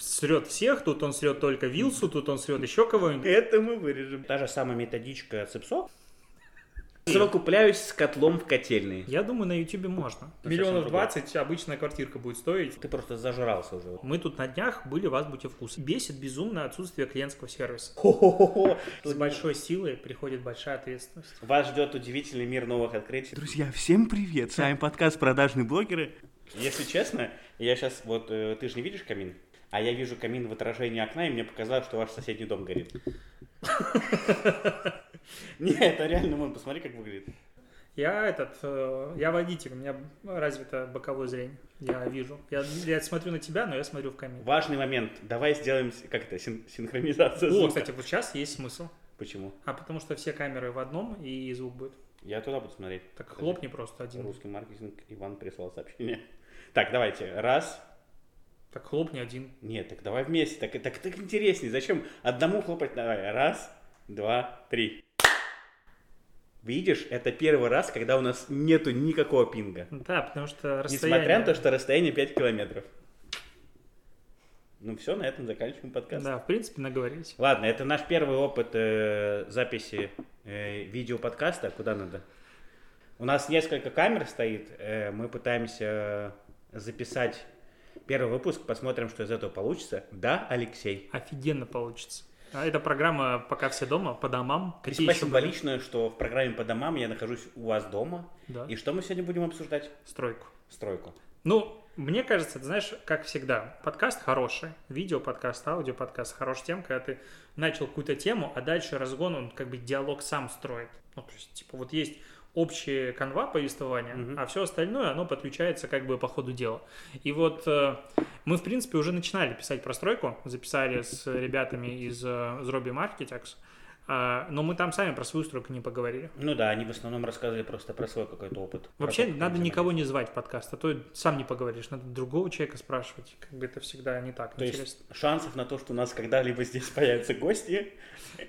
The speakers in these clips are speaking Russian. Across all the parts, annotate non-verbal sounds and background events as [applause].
срет всех, тут он срет только Вилсу, тут он срет еще кого-нибудь. Это мы вырежем. Та же самая методичка цепсов. Совокупляюсь с котлом в котельной. Я думаю, на Ютубе можно. Миллионов 20 обычная квартирка будет стоить. Ты просто зажрался уже. Мы тут на днях были в Азбуте вкус. Бесит безумно отсутствие клиентского сервиса. Хо-хо-хо. С большой силой приходит большая ответственность. Вас ждет удивительный мир новых открытий. Друзья, всем привет! С вами подкаст «Продажные блогеры». Если честно, я сейчас, вот, э, ты же не видишь камин? А я вижу камин в отражении окна, и мне показалось, что ваш соседний дом горит. [laughs] Не, это реально, вон, посмотри, как выглядит. Я этот, э, я водитель, у меня развито боковое зрение. Я вижу. Я, я смотрю на тебя, но я смотрю в камин. Важный момент. Давай сделаем, как это, син- синхронизацию О, звука. кстати, вот сейчас есть смысл. Почему? А потому что все камеры в одном, и звук будет. Я туда буду смотреть. Так Подожди. хлопни просто один. Русский маркетинг Иван прислал сообщение. Так, давайте. Раз. Так хлопни один. Нет, так давай вместе. Так, так, так интереснее. Зачем одному хлопать? Давай. Раз, два, три. Видишь, это первый раз, когда у нас нету никакого пинга. Да, потому что расстояние... Несмотря на то, что расстояние 5 километров. Ну все, на этом заканчиваем подкаст. Да, в принципе, наговорились. Ладно, это наш первый опыт э, записи э, видеоподкаста. Куда надо? У нас несколько камер стоит. э, мы пытаемся записать первый выпуск. Посмотрим, что из этого получится. Да, Алексей? Офигенно получится. А эта программа «Пока все дома», по домам. Какие Весьма были? символично, что в программе по домам я нахожусь у вас дома. Да. И что мы сегодня будем обсуждать? Стройку. Стройку. Ну, мне кажется, ты знаешь, как всегда, подкаст хороший, видео-подкаст, аудио-подкаст хорош тем, когда ты начал какую-то тему, а дальше разгон, он как бы диалог сам строит. Ну, то есть, типа, вот есть общая канва повествования, Мгм. а все остальное, оно подключается как бы по ходу дела. И вот э, мы, в принципе, уже начинали писать про стройку, записали с ребятами из э, Zrobi Marketix, а, но мы там сами про свою стройку не поговорили. Ну да, они в основном рассказывали просто про свой какой-то опыт. Вообще, как надо никого не звать в подкаст, а то сам не поговоришь, надо другого человека спрашивать. Как бы это всегда не так То интересно. есть шансов на то, что у нас когда-либо здесь [laughs] появятся гости,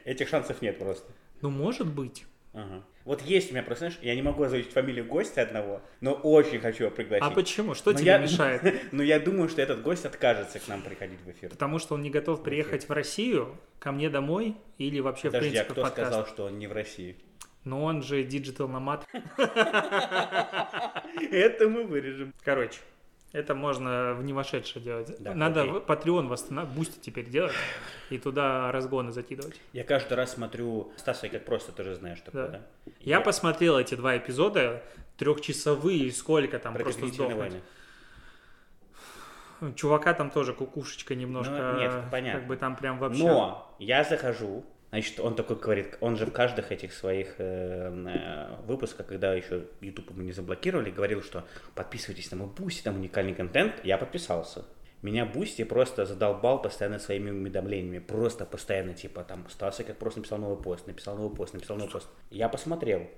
этих шансов нет просто. Ну, может быть. Ага. Вот есть у меня просто, знаешь, я не могу озвучить фамилию гостя одного, но очень хочу его пригласить. А почему? Что Но тебе я- мешает? [laughs] Но я думаю, что этот гость откажется к нам приходить в эфир. Потому что он не готов приехать в Россию, ко мне домой или вообще, в Подожди, а принципе, в кто подкаст. сказал, что он не в России? Но он же digital nomad. [laughs] Это мы вырежем. Короче, это можно в не вошедшее делать. Да, Надо окей. Patreon восстанавливать, Boosty теперь делать и туда разгоны закидывать. Я каждый раз смотрю Стаса, как просто ты же знаешь такое, Да. да? Я посмотрел эти два эпизода, трехчасовые, сколько там, Про просто сдохнуть. войны. Чувака там тоже кукушечка немножко. Ну, нет, понятно. Как бы там прям вообще... Но я захожу, значит, он такой говорит, он же в каждых этих своих э, э, выпусках, когда еще YouTube мы не заблокировали, говорил, что подписывайтесь на мой Boosty, там уникальный контент. Я подписался. Меня Boosty просто задолбал постоянно своими уведомлениями. Просто постоянно, типа, там, Стаса как просто написал новый пост, написал новый пост, написал новый пост. Я посмотрел.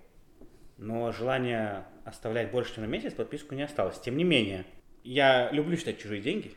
Но желание оставлять больше, чем на месяц, подписку не осталось. Тем не менее, я люблю считать чужие деньги.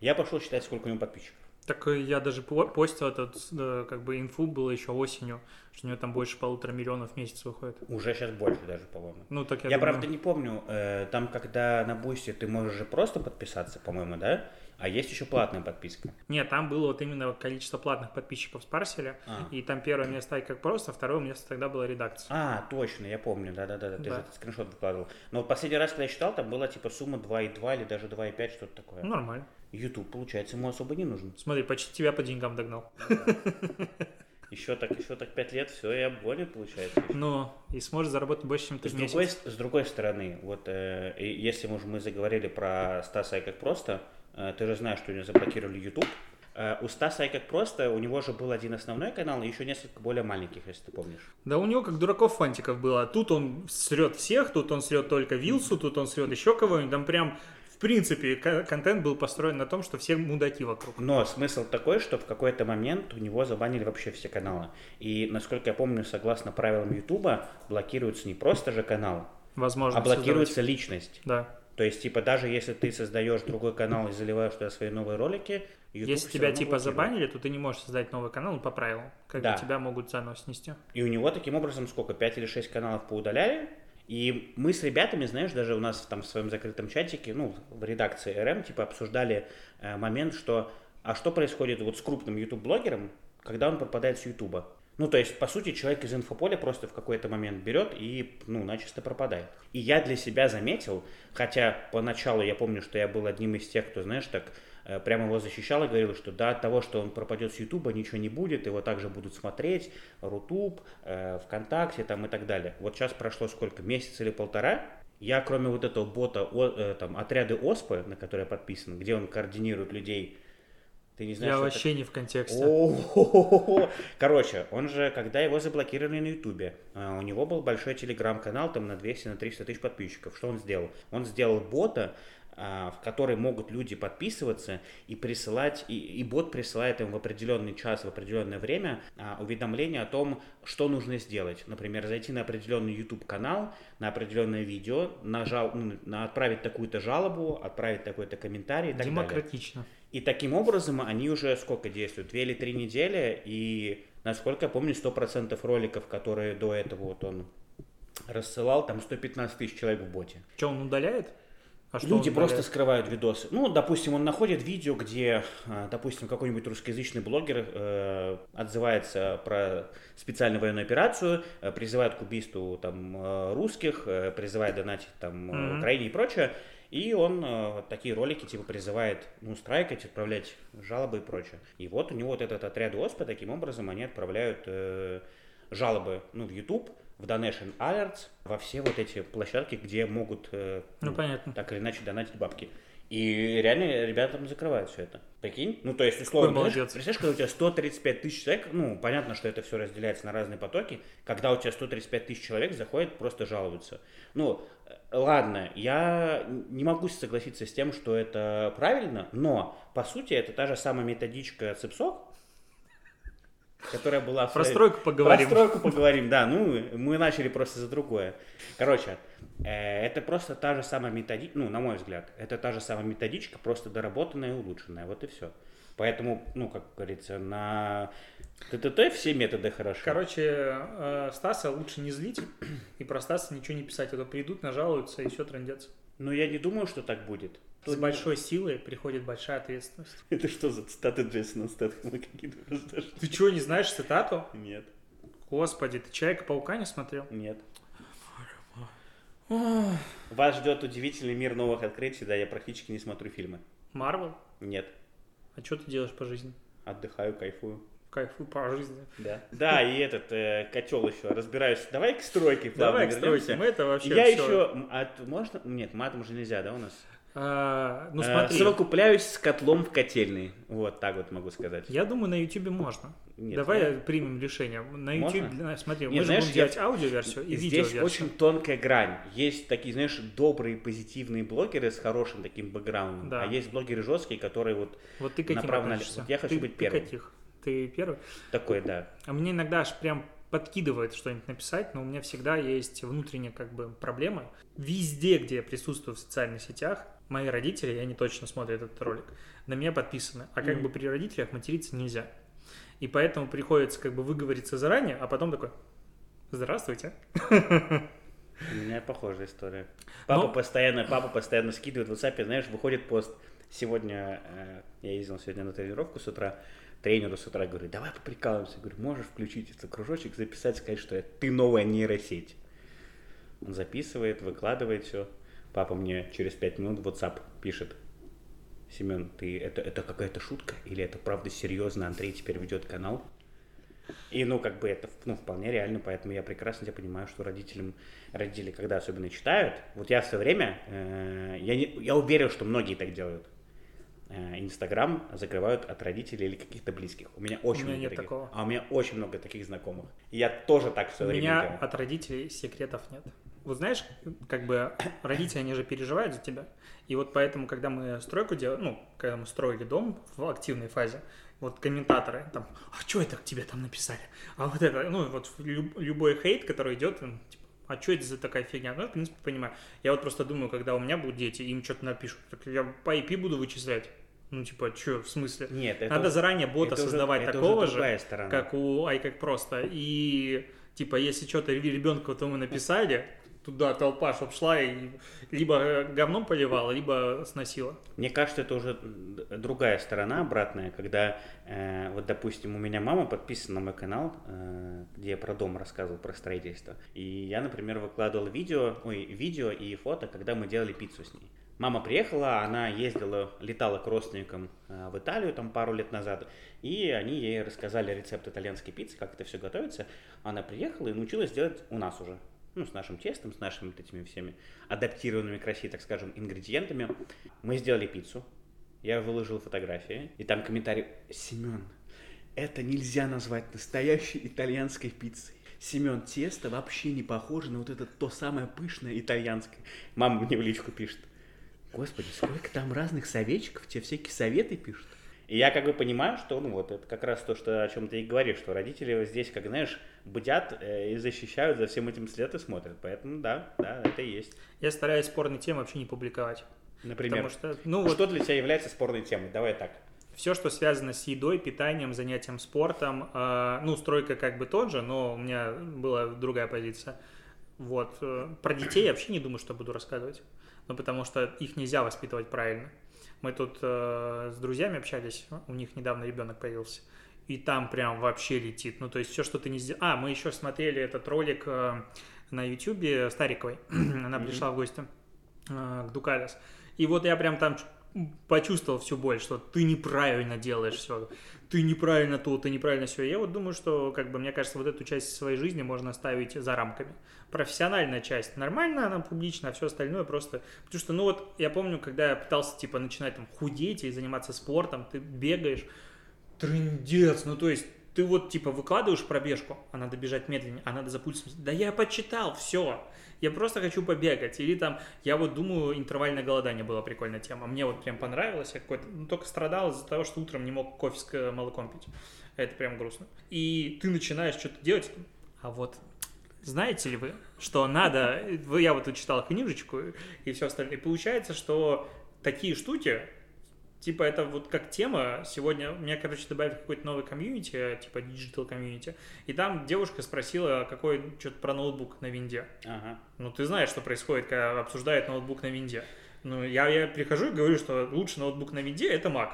Я пошел считать, сколько у него подписчиков. Так э, я даже по- постил этот, э, как бы, инфу было еще осенью, что у него там больше полутора миллионов в месяц выходит. Уже сейчас больше даже, по-моему. Ну, так я, Я, думаю, правда, не помню, э, там, когда на Boosty ты можешь же просто подписаться, по-моему, да? А есть еще платная подписка. Нет, там было вот именно количество платных подписчиков спарсили, А. и там первое место как просто, а второе место тогда была редакция. А, точно, я помню, да-да-да, ты Да. же этот скриншот выкладывал. Но в последний раз, когда я считал, там была типа сумма 2,2 или даже 2,5, что-то такое. Нормально. YouTube, получается, ему особо не нужен. Смотри, почти тебя по деньгам догнал. Еще так, еще так 5 лет, все, и обгонит, получается. Ну, и сможет заработать больше, чем ты С другой, с другой стороны, вот э, если мы уже мы заговорили про Стаса и как просто, э, ты же знаешь, что у него заблокировали YouTube. Э, у Стаса и как просто, у него же был один основной канал и еще несколько более маленьких, если ты помнишь. Да у него как дураков фантиков было. Тут он срет всех, тут он срет только Вилсу, тут он срет еще кого-нибудь. Там прям, принципе, ко- контент был построен на том, что все мудаки вокруг. Но смысл такой, что в какой-то момент у него забанили вообще все каналы. И, насколько я помню, согласно правилам Ютуба, блокируется не просто же канал, Возможно. а блокируется личность. создавать. Да. То есть, типа, даже если ты создаешь другой канал и заливаешь туда свои новые ролики, YouTube Если тебя типа блокирует. забанили, то ты не можешь создать новый канал по правилам. Как Да. бы тебя могут заново снести. И у него таким образом сколько, 5 или 6 каналов поудаляли. И мы с ребятами, знаешь, даже у нас там в своем закрытом чатике, ну, в редакции РМ, типа, обсуждали э, момент, что А что происходит вот с крупным YouTube-блогером, когда он пропадает с YouTube? Ну, то есть, по сути, человек из инфополя просто в какой-то момент берет и, ну, начисто пропадает. И я для себя заметил, хотя поначалу я помню, что я был одним из тех, кто, знаешь, так прямо его защищал и говорил, что да, от того, что он пропадет с Ютуба, ничего не будет, его также будут смотреть, Рутуб, э, ВКонтакте там и так далее. Вот сейчас прошло сколько, месяц или полтора, я, кроме вот этого бота, о, э, там, отряды ОСПы, на который я подписан, где он координирует людей ты не знаешь, Я вообще это... не в контексте. Короче, он же, когда его заблокировали на Ютубе, у него был большой телеграм-канал, там на 200-300 на тысяч подписчиков. Что он сделал? Он сделал бота, в который могут люди подписываться и присылать, и, и бот присылает им в определенный час, в определенное время а, уведомление о том, что нужно сделать. Например, зайти на определенный YouTube канал, на определенное видео, нажал, ну, на отправить такую-то жалобу, отправить такой-то комментарий и так Демократично. далее. И таким образом они уже сколько действуют? Две или три недели, и насколько я помню, 100% роликов, которые до этого вот он рассылал, там 115 тысяч человек в боте. Что, он удаляет? А что Люди просто скрывают видосы. Ну, допустим, он находит видео, где, а, допустим, какой-нибудь русскоязычный блогер э, отзывается про специальную военную операцию, э, призывает к убийству там э, русских, э, призывает донатить там mm-hmm. Украине и прочее. И он э, такие ролики типа призывает ну, страйкать, отправлять жалобы и прочее. И вот у него вот этот отряд ОСПА, таким образом они отправляют э, жалобы ну, в YouTube, в Donation Alerts, во все вот эти площадки, где могут э, ну, ну, понятно. так или иначе донатить бабки. И реально ребята там закрывают все это. Прикинь? Ну, то есть, условно, молодец. представляешь, когда у тебя 135 тысяч человек, ну, понятно, что это все разделяется на разные потоки, когда у тебя 135 тысяч человек заходят, просто жалуются. Ну, э, ладно, я не могу согласиться с тем, что это правильно, но, по сути, это та же самая методичка Цепсок, которая была... Про стройку поговорим. Про стройку поговорим, да. Ну, мы начали просто за другое. Короче, э, это просто та же самая методичка, ну, на мой взгляд, это та же самая методичка, просто доработанная и улучшенная. Вот и все. Поэтому, ну, как говорится, на ТТТ все методы хороши. Короче, э, Стаса лучше не злить и про Стаса ничего не писать, а то придут, нажалуются и все трендятся. Ну, я не думаю, что так будет. С большой силой приходит большая ответственность. [laughs] Это что за цитаты Джейсона Стэтхэма какие-то? [laughs] Ты что, не знаешь цитату? Нет. Господи, ты Человека-паука не смотрел? Нет. Вас ждет удивительный мир новых открытий, да, я практически не смотрю фильмы. Марвел? Нет. А что ты делаешь по жизни? Отдыхаю, кайфую. Кайфую по жизни. Да. Да, и этот э, котел еще разбираюсь. Давай к стройке. Давай к стройке. Мы это вообще. Я все... еще. От, можно? Нет, матом уже нельзя, да, у нас? А, ну, э, смотри. Совокупляюсь с котлом в котельной. Вот так вот могу сказать. Я думаю, на YouTube можно. Нет, Давай я... примем решение. На YouTube, можно? смотри, Нет, мы знаешь, же будем делать аудиоверсию и здесь видеоверсию. очень тонкая грань. Есть такие, знаешь, добрые, позитивные блогеры с хорошим таким бэкграундом, да. а есть блогеры жесткие, которые вот, вот ты направо Вот я хочу ты, быть первым. Ты каких? Ты первый? Такой, да. А мне иногда аж прям подкидывает что-нибудь написать, но у меня всегда есть внутренняя как бы проблема. Везде, где я присутствую в социальных сетях, мои родители, и они точно смотрят этот ролик, на меня подписаны. А как mm. бы при родителях материться нельзя. И поэтому приходится как бы выговориться заранее, а потом такой, здравствуйте. У меня похожая история. Папа, Но... постоянно, папа постоянно скидывает в WhatsApp, знаешь, выходит пост. Сегодня, э, я ездил сегодня на тренировку с утра, тренеру с утра говорю, давай поприкалываемся. Говорю, можешь включить этот кружочек, записать, сказать, что ты новая нейросеть. Он записывает, выкладывает все. Папа мне через пять минут в WhatsApp пишет. Семен, ты это, это какая-то шутка? Или это правда серьезно? Андрей теперь ведет канал? И, ну, как бы это ну, вполне реально, поэтому я прекрасно тебя понимаю, что родителям, родители, когда особенно читают, вот я в свое время, э, я, не, я уверен, что многие так делают. Э, Инстаграм закрывают от родителей или каких-то близких. У меня очень у меня много нет таких. такого. А у меня очень много таких знакомых. И я тоже так в свое у время меня делал. от родителей секретов нет вот знаешь, как бы родители, они же переживают за тебя. И вот поэтому, когда мы стройку делали, ну, когда мы строили дом в активной фазе, вот комментаторы там, а что это к тебе там написали? А вот это, ну, вот любой хейт, который идет, типа, а что это за такая фигня? Ну, в принципе, понимаю. Я вот просто думаю, когда у меня будут дети, им что-то напишут, так я по IP буду вычислять. Ну, типа, что, в смысле? Нет, это Надо заранее бота это создавать уже, такого же, как у Ай как просто. И, типа, если что-то ребенку то мы написали, туда толпа, чтоб шла и либо говном поливала, либо сносила. Мне кажется, это уже другая сторона, обратная, когда, э, вот, допустим, у меня мама подписана на мой канал, э, где я про дом рассказывал, про строительство. И я, например, выкладывал видео, ой, видео и фото, когда мы делали пиццу с ней. Мама приехала, она ездила, летала к родственникам э, в Италию там пару лет назад, и они ей рассказали рецепт итальянской пиццы, как это все готовится. Она приехала и научилась делать у нас уже ну, с нашим тестом, с нашими вот этими всеми адаптированными к России, так скажем, ингредиентами. Мы сделали пиццу, я выложил фотографии, и там комментарий, Семен, это нельзя назвать настоящей итальянской пиццей. Семен, тесто вообще не похоже на вот это то самое пышное итальянское. Мама мне в личку пишет. Господи, сколько там разных советчиков, тебе всякие советы пишут. И я как бы понимаю, что, ну вот, это как раз то, что, о чем ты и говоришь, что родители здесь, как знаешь, бдят э, и защищают, за всем этим след и смотрят. Поэтому да, да, это и есть. Я стараюсь спорные темы вообще не публиковать. Например, что, ну, вот... что для тебя является спорной темой? Давай так. Все, что связано с едой, питанием, занятием спортом, э, ну, стройка как бы тот же, но у меня была другая позиция. Вот. Э, про детей я вообще не думаю, что буду рассказывать. Ну, потому что их нельзя воспитывать правильно. Мы тут э, с друзьями общались, у них недавно ребенок появился, и там прям вообще летит. Ну, то есть все, что ты не сделал... А, мы еще смотрели этот ролик э, на ютюбе Стариковой. [clears throat] Она mm-hmm. пришла в гости э, к Дукалес. И вот я прям там почувствовал всю боль, что ты неправильно делаешь все, ты неправильно то, ты неправильно все. Я вот думаю, что, как бы, мне кажется, вот эту часть своей жизни можно оставить за рамками. Профессиональная часть нормально, она публичная, а все остальное просто... Потому что, ну вот, я помню, когда я пытался, типа, начинать там худеть и заниматься спортом, ты бегаешь, трындец, ну то есть ты вот типа выкладываешь пробежку, а надо бежать медленнее, а надо за пульсом. Да я почитал, все я просто хочу побегать. Или там, я вот думаю, интервальное голодание была прикольная тема. Мне вот прям понравилось. Я какой-то, ну, только страдал из-за того, что утром не мог кофе с молоком пить. Это прям грустно. И ты начинаешь что-то делать, а вот знаете ли вы, что надо... Я вот читал книжечку и все остальное. И получается, что такие штуки Типа, это вот как тема. Сегодня меня, короче, добавили какой-то новый комьюнити, типа digital комьюнити. И там девушка спросила, какой что-то про ноутбук на винде. Ага. Ну, ты знаешь, что происходит, когда обсуждают ноутбук на винде. Ну, я, я прихожу и говорю, что лучший ноутбук на винде это Mac.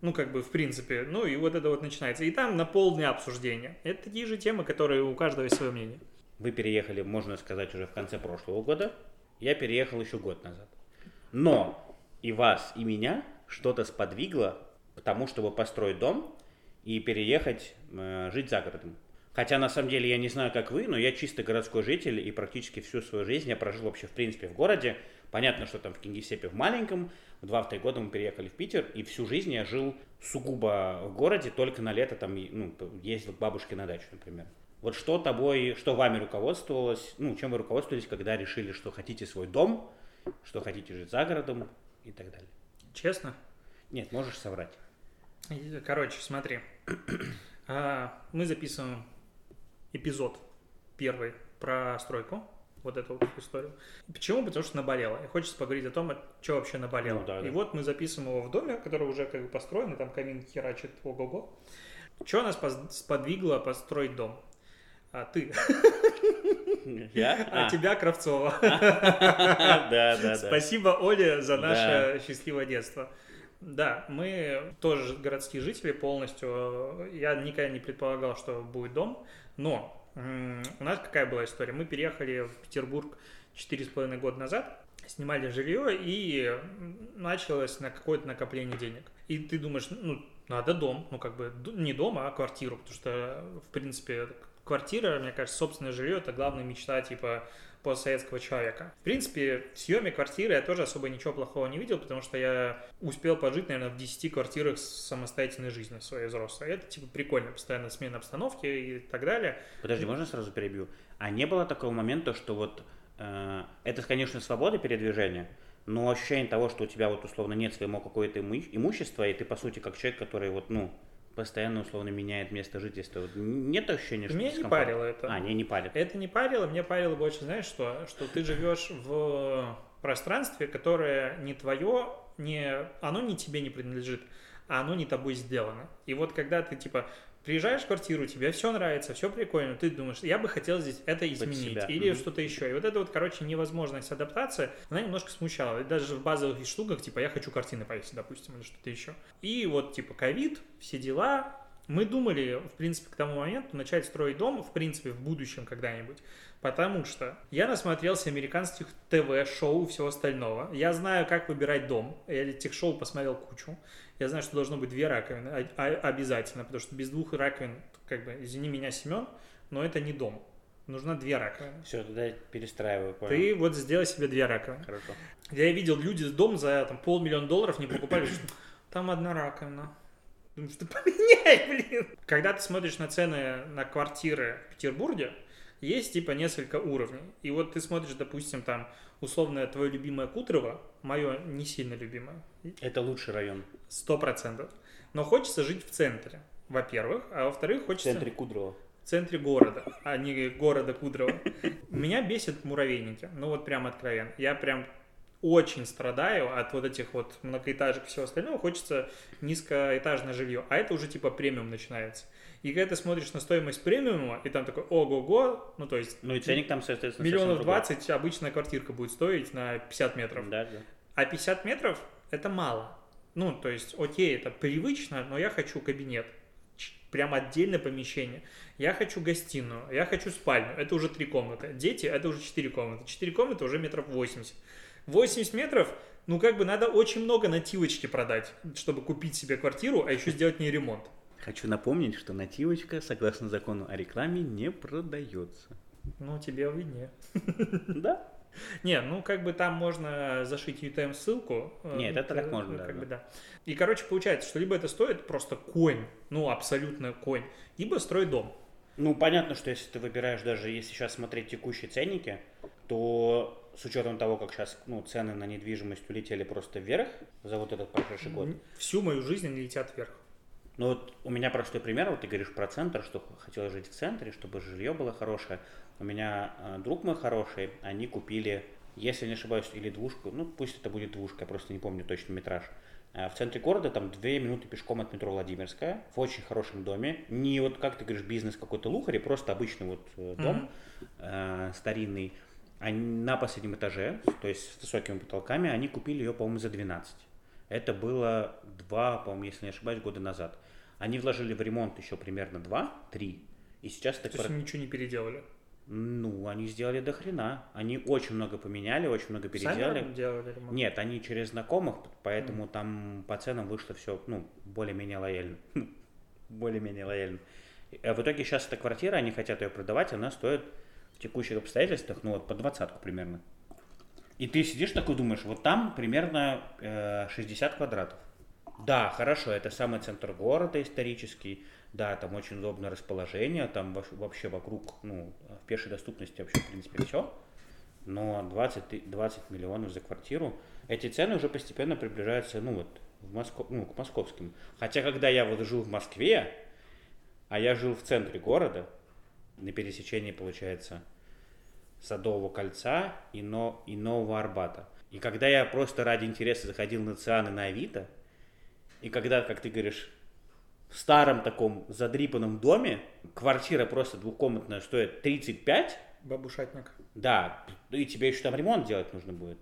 Ну, как бы, в принципе. Ну, и вот это вот начинается. И там на полдня обсуждения. Это такие же темы, которые у каждого есть свое мнение. Вы переехали, можно сказать, уже в конце прошлого года. Я переехал еще год назад. Но и вас, и меня что-то сподвигло к тому, чтобы построить дом и переехать э, жить за городом. Хотя на самом деле я не знаю, как вы, но я чисто городской житель и практически всю свою жизнь я прожил вообще в принципе в городе. Понятно, что там в Кингисеппе в маленьком, в 2-3 года мы переехали в Питер, и всю жизнь я жил сугубо в городе, только на лето там ну, ездил к бабушке на дачу, например. Вот что тобой, что вами руководствовалось, ну, чем вы руководствовались, когда решили, что хотите свой дом, что хотите жить за городом и так далее? Честно? Нет, можешь соврать. Короче, смотри. [clears throat] А, мы записываем эпизод первый про стройку. Вот эту вот историю. Почему? Потому что наболело. И хочется поговорить о том, что вообще наболело. Ну, да, да. И вот мы записываем его в доме, который уже как бы построен, и там камин херачит ого-го. Что нас сподвигло построить дом? А ты. [laughs] Я? А, а. тебя Кравцова. [laughs] Да, да, да. Спасибо, Оле, за наше счастливое детство. Да, мы тоже городские жители полностью. Я никогда не предполагал, что будет дом, но у нас какая была история? Мы переехали в Петербург четыре с половиной года назад, снимали жилье и началось на какое-то накопление денег. И ты думаешь, ну, надо дом, ну, как бы не дом, а квартиру, потому что, в принципе, квартира, мне кажется, собственное жилье – это главная мечта, типа, постсоветского человека. В принципе, в съеме квартиры я тоже особо ничего плохого не видел, потому что я успел пожить, наверное, в 10 квартирах самостоятельной жизни своей взрослой. Это, типа, прикольно, постоянно смена обстановки и так далее. Подожди, можно сразу перебью? А не было такого момента, что вот э, это, конечно, свобода передвижения, но ощущение того, что у тебя вот условно нет своего какое-то имущества, и ты, по сути, как человек, который вот, ну, постоянно условно меняет место жительства. Вот нет ощущения, что... Меня не парило это. А, не, не парит. Это не парило, мне парило больше, знаешь что? Что ты живешь в пространстве, которое не твое, не... оно не тебе не принадлежит, а оно не тобой сделано. И вот когда ты, типа, приезжаешь в квартиру, тебе все нравится, все прикольно, ты думаешь, я бы хотел здесь это изменить или Мгм. что-то еще. И вот эта вот, короче, невозможность адаптации, она немножко смущала. И даже в базовых штуках, типа, я хочу картины повесить, допустим, или что-то еще. И вот, типа, ковид, все дела. Мы думали, в принципе, к тому моменту начать строить дом, в принципе, в будущем когда-нибудь. Потому что я насмотрелся американских ТВ-шоу и всего остального. Я знаю, как выбирать дом. Я этих шоу посмотрел кучу. Я знаю, что должно быть две раковины а- а- обязательно, потому что без двух раковин, как бы, извини меня, Семен, но это не дом. Нужно две раковины. Все, тогда перестраиваю, понял. Ты вот сделай себе две раковины. Хорошо. Я видел, люди дом за там, полмиллиона долларов не покупали, там одна раковина. Думаю, что поменяй, блин. Когда ты смотришь на цены на квартиры в Петербурге, есть типа несколько уровней. И вот ты смотришь, допустим, там условное твое любимое Кутрово, мое не сильно любимое, Это лучший район. сто процентов. Но хочется жить в центре, во-первых, а во-вторых, В хочется центре Кудрова. в центре города, а не города Кудрово. Меня бесит муравейники. Ну вот прям откровенно. Я прям очень страдаю от вот этих вот многоэтажек и всего остального. Хочется низкоэтажное жилье. А это уже типа премиум начинается. И когда ты смотришь на стоимость премиума, и там такой ого-го, ну то есть Ну и ценник там, соответственно, миллионов. 20 обычная квартирка будет стоить на 50 метров. Да, да. А 50 метров это мало. Ну, то есть, окей, это привычно, но я хочу кабинет. Прям отдельное помещение. Я хочу гостиную, я хочу спальню. Это уже три комнаты. Дети, это уже четыре комнаты. Четыре комнаты уже метров 80. 80 метров, ну, как бы надо очень много нативочки продать, чтобы купить себе квартиру, а еще сделать не ремонт. Хочу напомнить, что нативочка, согласно закону о рекламе, не продается. Ну, тебе виднее. [laughs] Да? Не, ну как бы там можно зашить UTM ссылку. э, Нет, это так э, можно, да. бы, да. И, короче, получается, что либо это стоит просто конь, ну, абсолютно конь, либо строй дом. Ну, понятно, что если ты выбираешь, даже если сейчас смотреть текущие ценники, то с учетом того, как сейчас ну, цены на недвижимость улетели просто вверх за вот этот прошедший год. Всю мою жизнь они летят вверх. Ну вот у меня простой пример, вот ты говоришь про центр, что хотел жить в центре, чтобы жилье было хорошее. У меня э, друг мой хороший, они купили, если не ошибаюсь, или двушку, ну пусть это будет двушка, я просто не помню точно метраж. Э, В центре города, там две минуты пешком от метро Владимирская, в очень хорошем доме. Не вот, как ты говоришь, бизнес какой-то лухари, просто обычный вот э, дом э, старинный. Они на последнем этаже, то есть с высокими потолками, они купили ее, по-моему, за 12. Это было два, по-моему, если не ошибаюсь, года назад. Они вложили в ремонт еще примерно 2-3. И сейчас То есть они ничего не переделали. Ну, они сделали до хрена. Они очень много поменяли, очень много переделали. Сами делали ремонт? Нет, они через знакомых, поэтому там по ценам вышло все, ну, более-менее лояльно. [laughs] более-менее лояльно. А в итоге сейчас эта квартира, они хотят ее продавать, она стоит текущих обстоятельствах, ну, вот по двадцатку примерно. И ты сидишь такой думаешь, вот там примерно э, 60 квадратов. Да, хорошо, это самый центр города исторический, да, там очень удобное расположение, там во- вообще вокруг, ну, в пешей доступности вообще, в принципе, все. Но 20, ты- 20 миллионов за квартиру, эти цены уже постепенно приближаются, ну, вот, в Моско- ну, к московским. Хотя, когда я вот жил в Москве, а я жил в центре города, на пересечении, получается, Садового кольца и, но, и Нового Арбата. И когда я просто ради интереса заходил на Циан и на Авито, и когда, как ты говоришь, в старом таком задрипанном доме квартира просто двухкомнатная стоит 35, Бабушатник. да, и тебе еще там ремонт делать нужно будет.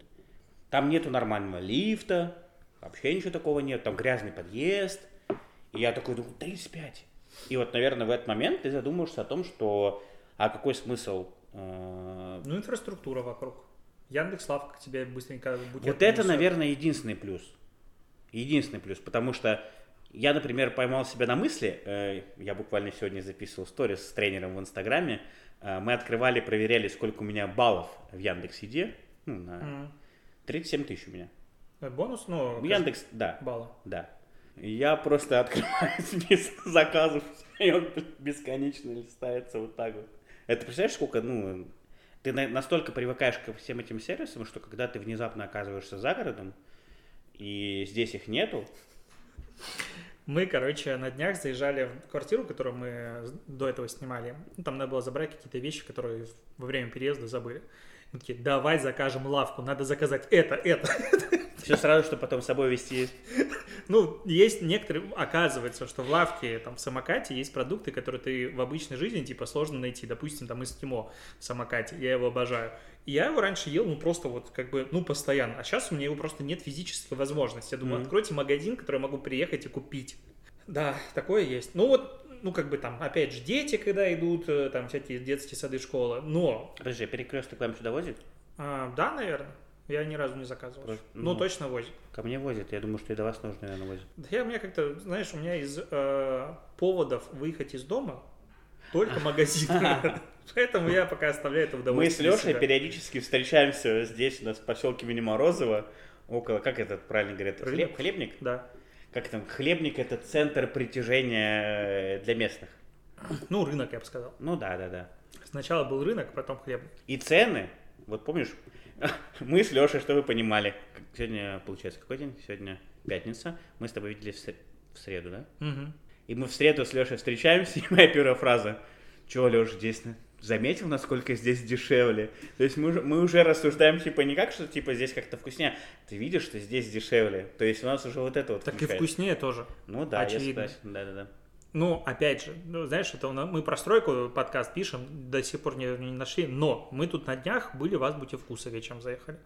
Там нету нормального лифта, вообще ничего такого нет, там грязный подъезд. И я такой думаю, 35. И вот, наверное, в этот момент ты задумаешься о том, что, а какой смысл э, Ну, инфраструктура вокруг. Яндекс Лавка к тебе быстренько будет. Вот это, наверное, единственный плюс. Единственный плюс, потому что я, например, поймал себя на мысли, э, я буквально сегодня записывал сторис с тренером в Инстаграме, э, мы открывали, проверяли, сколько у меня баллов в Яндекс.Еде, ну, на 37 тысяч у меня. Бонус, ну, В Яндекс, да, балла. да. Я просто открываю [laughs] список заказов, и он бесконечно листается вот так вот. Это представляешь, сколько, ну, ты на- настолько привыкаешь ко всем этим сервисам, что когда ты внезапно оказываешься за городом, и здесь их нету, Мы, короче, на днях заезжали в квартиру, которую мы до этого снимали. Ну, Там надо было забрать какие-то вещи, которые во время переезда забыли. Мы такие, давай закажем лавку, надо заказать это, это. все сразу, чтобы потом с собой вести. Ну, есть некоторые, оказывается, что в лавке, там, в самокате есть продукты, которые ты в обычной жизни, типа, сложно найти. Допустим, там, эскимо в самокате, я его обожаю. И я его раньше ел, ну, просто вот, как бы, ну, постоянно. А сейчас у меня его просто нет физической возможности. Я думаю, Мгм. откройте магазин, который я могу приехать и купить. Да, такое есть. Ну, вот, ну, как бы там, опять же, дети, когда идут, э, там, всякие детские сады, школы. Но, Подожди, а перекресток вам сюда возит? а, да, наверное, я ни разу не заказывал. Просто, Ну, ну, точно возит. Ко мне возит, я думаю, что и до вас нужно, наверное, возит. Да я, у меня как-то, знаешь, у меня из э, поводов выехать из дома только [laughs] магазин. [laughs] Поэтому я пока оставляю это в Мы с Лешей периодически встречаемся здесь, у нас в поселке Мини-Морозово, около, как это правильно говорят, хлеб, хлебник? Да. Как там, хлебник это центр притяжения э, для местных. Ну, рынок, я бы сказал. Ну да, да, да. Сначала был рынок, потом хлеб. И цены, вот помнишь, [laughs] мы с Лешей, что вы понимали, сегодня, получается, какой день? Сегодня пятница, мы с тобой видели в сре- в среду, да? Мгм. И мы в среду с Лешей встречаемся, [laughs] и моя первая фраза, Че, Леша, здесь заметил, насколько здесь дешевле? То есть мы, уже- мы уже рассуждаем, типа, не как, что, типа, здесь как-то вкуснее, ты видишь, что здесь дешевле. То есть у нас уже вот это вот Так и включается. вкуснее тоже. Ну да, я Очевидно. согласен, да-да-да. Ну, опять же, ну, знаешь, это мы про стройку подкаст пишем, до сих пор не, не нашли, но мы тут на днях были в Азбуте вкуса вечером заехали.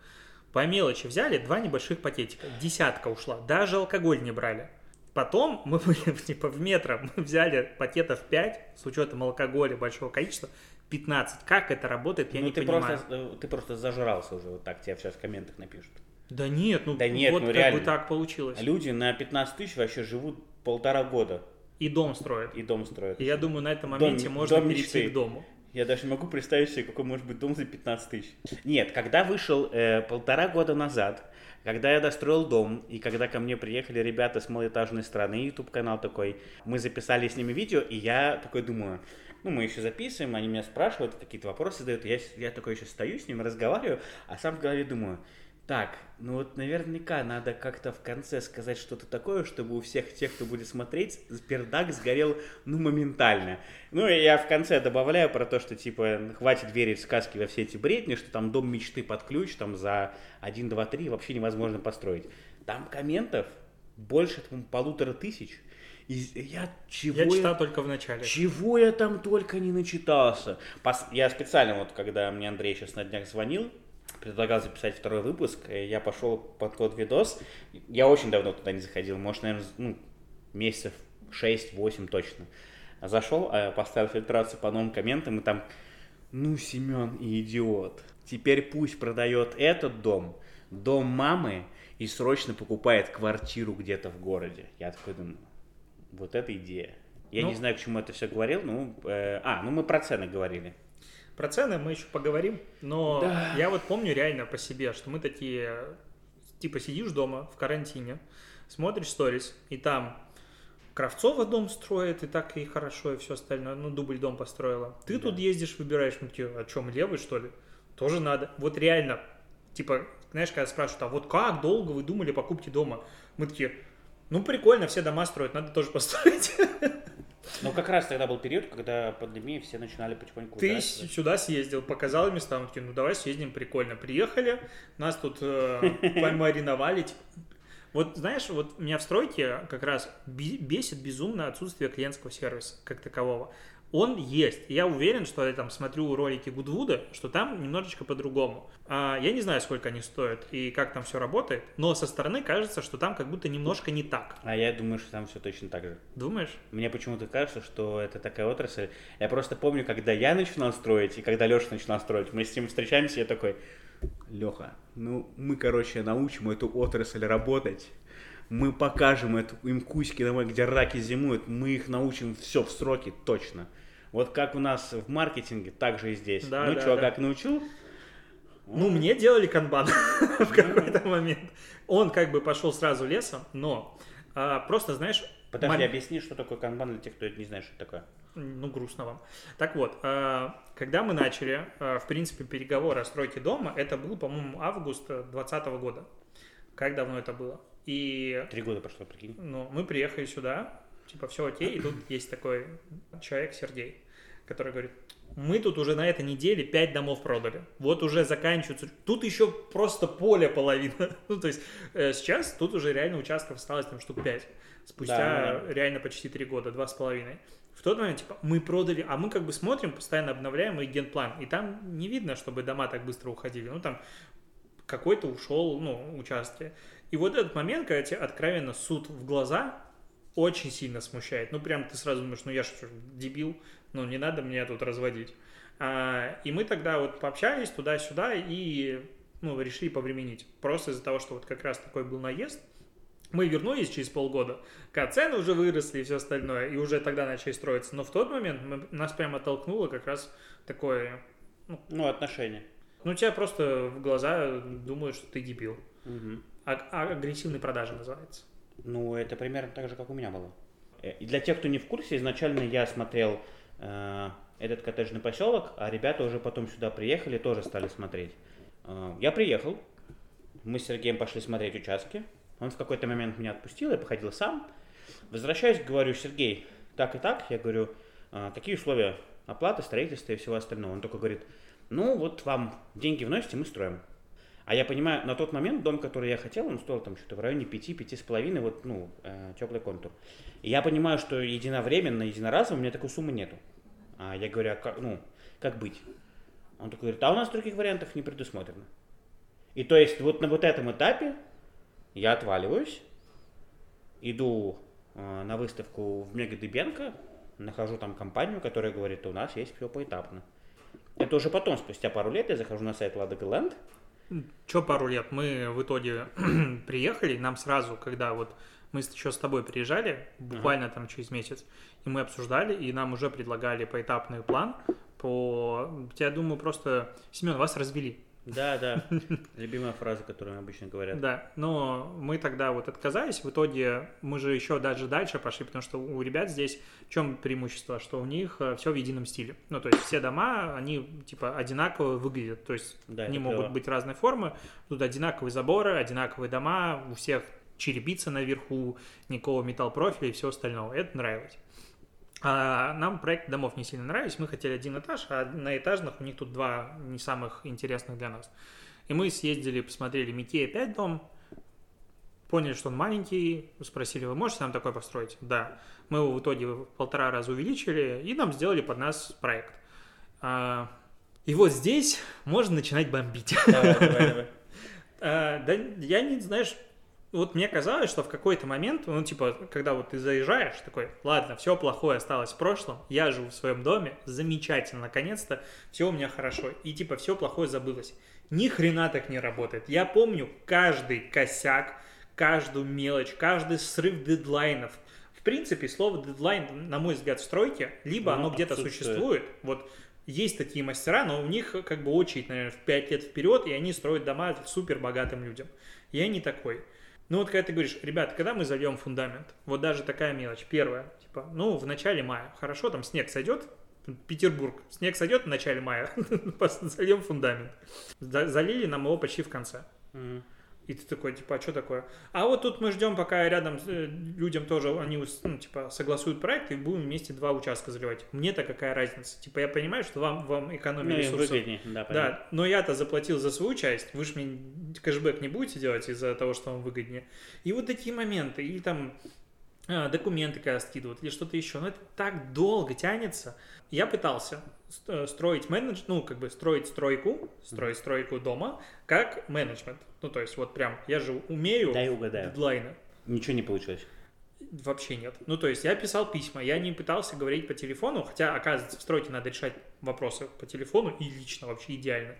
По мелочи взяли два небольших пакетика, десятка ушла, даже алкоголь не брали. Потом мы были [laughs] типа в метро, [laughs] мы взяли пакетов 5, с учетом алкоголя большого количества, 15. Как это работает, я ну не ты понимаю. просто, э, ты просто зажрался уже, вот так тебе сейчас в комментах напишут. Да нет, ну Да нет, вот ну как реально. бы так получилось. Люди на 15 тысяч вообще живут полтора года И дом строят. и дом строят. И я думаю, на этом Дом- моменте можно дом перейти мечты. к дому. Я даже не могу представить себе, какой может быть дом за 15 тысяч. Нет, когда вышел э, полтора года назад, когда я достроил дом, и когда ко мне приехали ребята с малоэтажной страны, YouTube канал такой, мы записали с ними видео, и я такой думаю, ну, мы еще записываем, они меня спрашивают, какие-то вопросы задают, я, я такой еще стою с ними, разговариваю, а сам в голове думаю, так, ну вот наверняка надо как-то в конце сказать что-то такое, чтобы у всех тех, кто будет смотреть, пердак сгорел, ну, моментально. Ну, и я в конце добавляю про то, что, типа, хватит верить в сказки во все эти бредни, что там дом мечты под ключ, там за 1, 2, 3 вообще невозможно построить. Там комментов больше, там, полутора тысяч. И я чего Я читал только в начале. чего я там только не начитался. Пос- Я специально, вот когда мне Андрей сейчас на днях звонил, предлагал записать второй выпуск, э, я пошел под тот видос. Я очень давно туда не заходил, может, наверное, ну, месяцев 6-8 точно. Зашел, э, поставил фильтрацию по новым комментам, и там, ну, Семен и идиот. Теперь пусть продает этот дом, дом мамы, и срочно покупает квартиру где-то в городе. Я такой думаю, вот это идея. Я Ну. не знаю, к чему это все говорил, ну, э, а, ну мы про цены говорили. Про цены мы еще поговорим, но Да. я вот помню реально по себе, что мы такие, типа сидишь дома в карантине, смотришь сторис, и там Кравцова дом строит, и так и хорошо, и все остальное, ну, дубль дом построила. Ты Да. тут ездишь, выбираешь, мы такие, о чем, левый, что ли? Тоже надо. Вот реально, типа, знаешь, когда спрашивают, а вот как долго вы думали о покупке дома? Мы такие, ну, прикольно, все дома строят, надо тоже [laughs] построить. Ну, как раз тогда был период, когда пандемия, все начинали потихоньку Ты с- сюда съездил, показал места, мы такие, ну давай съездим, прикольно. Приехали, нас тут э, [laughs] помариновали. типа. Вот знаешь, вот меня в стройке как раз бесит безумно отсутствие клиентского сервиса как такового. Он есть. Я уверен, что я там смотрю ролики Гудвуда, что там немножечко по-другому. А, я не знаю, сколько они стоят и как там все работает, но со стороны кажется, что там как будто немножко не так. А я думаю, что там все точно так же. Думаешь? Мне почему-то кажется, что это такая отрасль. Я просто помню, когда я начинал строить, и когда Леша начинал строить, мы с ним встречаемся, я такой, Леха, ну мы, короче, научим эту отрасль работать. Мы покажем эту, им куськи домой, где раки зимуют, мы их научим все в сроки, точно. Вот как у нас в маркетинге, так же и здесь. Да, ну да, что, да. как научил? Ну, мне делали канбан [laughs] в какой-то момент. Он как бы пошел сразу лесом, но а, просто, знаешь, Подожди, мом- объясни, что такое канбан для тех, кто не знает, что это такое. ну, грустно вам. Так вот, а, когда мы начали, а, в принципе, переговоры о стройке дома, это был, по-моему, август 2020 года. Как давно это было? И Три года прошло, прикинь. ну, мы приехали сюда, типа, все окей, и тут есть такой человек, Сергей, который говорит, мы тут уже на этой неделе 5 домов продали. Вот уже заканчиваются. Тут еще просто поле половина. [laughs] ну, то есть э, сейчас тут уже реально участков осталось там штук 5. Спустя да, да. реально почти 3 года, 2,5. В тот момент, типа, мы продали, а мы как бы смотрим, постоянно обновляем и генплан. И там не видно, чтобы дома так быстро уходили. Ну, там какой-то ушел, ну, участки. И вот этот момент, когда тебе откровенно суд в глаза, очень сильно смущает. Ну, прям ты сразу думаешь, ну я что, дебил, ну не надо меня тут разводить. А, и мы тогда вот пообщались туда-сюда и ну, решили повременить. Просто из-за того, что вот как раз такой был наезд, мы вернулись через полгода, когда цены уже выросли и все остальное, и уже тогда начали строиться. Но в тот момент мы, нас прямо оттолкнуло как раз такое... Ну, ну, отношение. Ну, тебя просто в глаза думают, что ты дебил. Угу. А, а агрессивные продажи называется. Ну, это примерно так же, как у меня было. Э, и для тех, кто не в курсе, изначально я смотрел э, этот коттеджный поселок, а ребята уже потом сюда приехали, тоже стали смотреть. Э, я приехал, мы с Сергеем пошли смотреть участки. Он в какой-то момент меня отпустил, я походил сам. Возвращаюсь, говорю, Сергей, так и так. Я говорю, э, какие условия оплаты, строительства и всего остального. Он только говорит, ну вот вам деньги вносите, мы строим. А я понимаю, на тот момент дом, который я хотел, он стоил там что-то в районе 5-5,5, вот, ну, э, теплый контур. И я понимаю, что единовременно, единоразово у меня такой суммы нету. А я говорю, а как, ну, как быть? Он такой говорит, а у нас других вариантов не предусмотрено. И то есть вот на вот этом этапе я отваливаюсь, иду э, на выставку в Мегадебенко, нахожу там компанию, которая говорит, у нас есть все поэтапно. Это уже потом, спустя пару лет, я захожу на сайт Lada Land, Че пару лет? Мы в итоге [clears throat] приехали, нам сразу, когда вот мы еще с тобой приезжали, буквально uh-huh. там через месяц, и мы обсуждали, и нам уже предлагали поэтапный план по... Я думаю, просто, Семен, вас развели. Да, да. [laughs] Любимая фраза, которую обычно говорят. Да, но мы тогда вот отказались. В итоге мы же еще даже дальше пошли, потому что у ребят здесь в чем преимущество? Что у них э, все в едином стиле. Ну, то есть все дома, они типа одинаково выглядят. То есть да, они могут клево. быть разной формы. Тут одинаковые заборы, одинаковые дома, у всех черепица наверху, никакого металл профиля и все остальное. Это нравилось. А нам проект домов не сильно нравится. Мы хотели один этаж, а на этажных у них тут два не самых интересных для нас. И мы съездили, посмотрели Микея 5 дом, поняли, что он маленький, спросили, вы можете нам такой построить? Да. Мы его в итоге в полтора раза увеличили, и нам сделали под нас проект. А, и вот здесь можно начинать бомбить. Давай, давай, давай. [laughs] А, да, я не, знаешь, вот мне казалось, что в какой-то момент, ну, типа, когда вот ты заезжаешь, такой, ладно, все плохое осталось в прошлом, я живу в своем доме, замечательно, наконец-то, все у меня хорошо, и, типа, все плохое забылось. Ни хрена так не работает. Я помню каждый косяк, каждую мелочь, каждый срыв дедлайнов. В принципе, слово дедлайн, на мой взгляд, в стройке, либо ну, оно где-то существует, вот есть такие мастера, но у них как бы очередь, наверное, в 5 лет вперед, и они строят дома супер богатым людям. Я не такой. Ну вот когда ты говоришь, ребят, когда мы зальем фундамент, вот даже такая мелочь, первая, типа, ну в начале мая, хорошо, там снег сойдет, Петербург, снег сойдет в начале мая, [laughs] зальем фундамент. Залили нам его почти в конце. И ты такой, типа, а что такое? А вот тут мы ждем, пока рядом э, людям тоже, они, ну, типа, согласуют проект, и будем вместе два участка заливать. Мне-то какая разница? Типа, я понимаю, что вам, вам экономия ну, ресурсов. Выгоднее, да, понятно. да, но я-то заплатил за свою часть, вы же мне кэшбэк не будете делать из-за того, что вам выгоднее. И вот такие моменты, или там документы когда скидывают, или что-то еще. Но это так долго тянется. Я пытался э, строить менедж, ну, как бы строить стройку, строить стройку дома, как менеджмент. Ну, то есть вот прям, я же умею Дай угадаю. дедлайны. Ничего не получилось. Вообще нет. Ну, то есть я писал письма, я не пытался говорить по телефону, хотя, оказывается, в стройке надо решать вопросы по телефону и лично вообще идеально.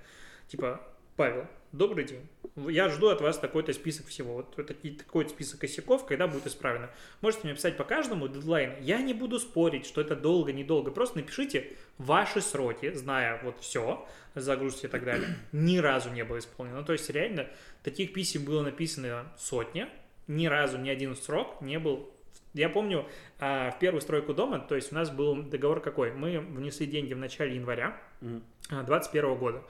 Типа, Павел, добрый день. Я жду от вас такой-то список всего. Вот такой список косяков, когда будет исправлено. Можете мне писать по каждому дедлайн. Я не буду спорить, что это долго, недолго. Просто напишите ваши сроки, зная вот все, загрузки и так далее. [clears throat] Ни разу не было исполнено. То есть реально таких писем было написано сотня. Ни разу ни один срок не был я помню, а, в первую стройку дома, то есть у нас был договор какой? Мы внесли деньги в начале января 2021 года.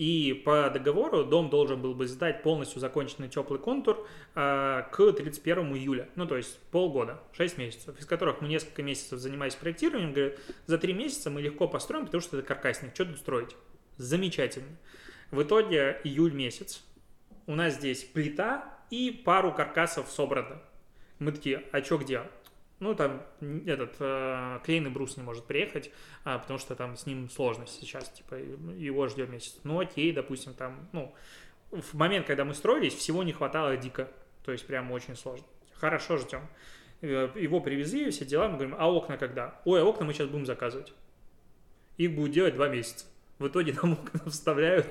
И по договору дом должен был бы сдать полностью законченный теплый контур э, к 31 июля. Ну, то есть полгода, 6 месяцев, из которых мы несколько месяцев занимались проектированием. Говорят, за 3 месяца мы легко построим, потому что это каркасник. Что тут строить? Замечательно. В итоге июль месяц. У нас здесь плита и пару каркасов собрано. Мы такие, а что где? Ну, там этот э, клейный брус не может приехать, а, потому что там с ним сложность сейчас, типа, его ждет месяц. Ну, окей, допустим, там, ну, в момент, когда мы строились, всего не хватало дико. То есть, прям очень сложно. Хорошо, ждем. Э, его привезли, все дела, мы говорим, а окна когда? Ой, а окна мы сейчас будем заказывать. Их будут делать два месяца. В итоге [laughs] окна вставляют,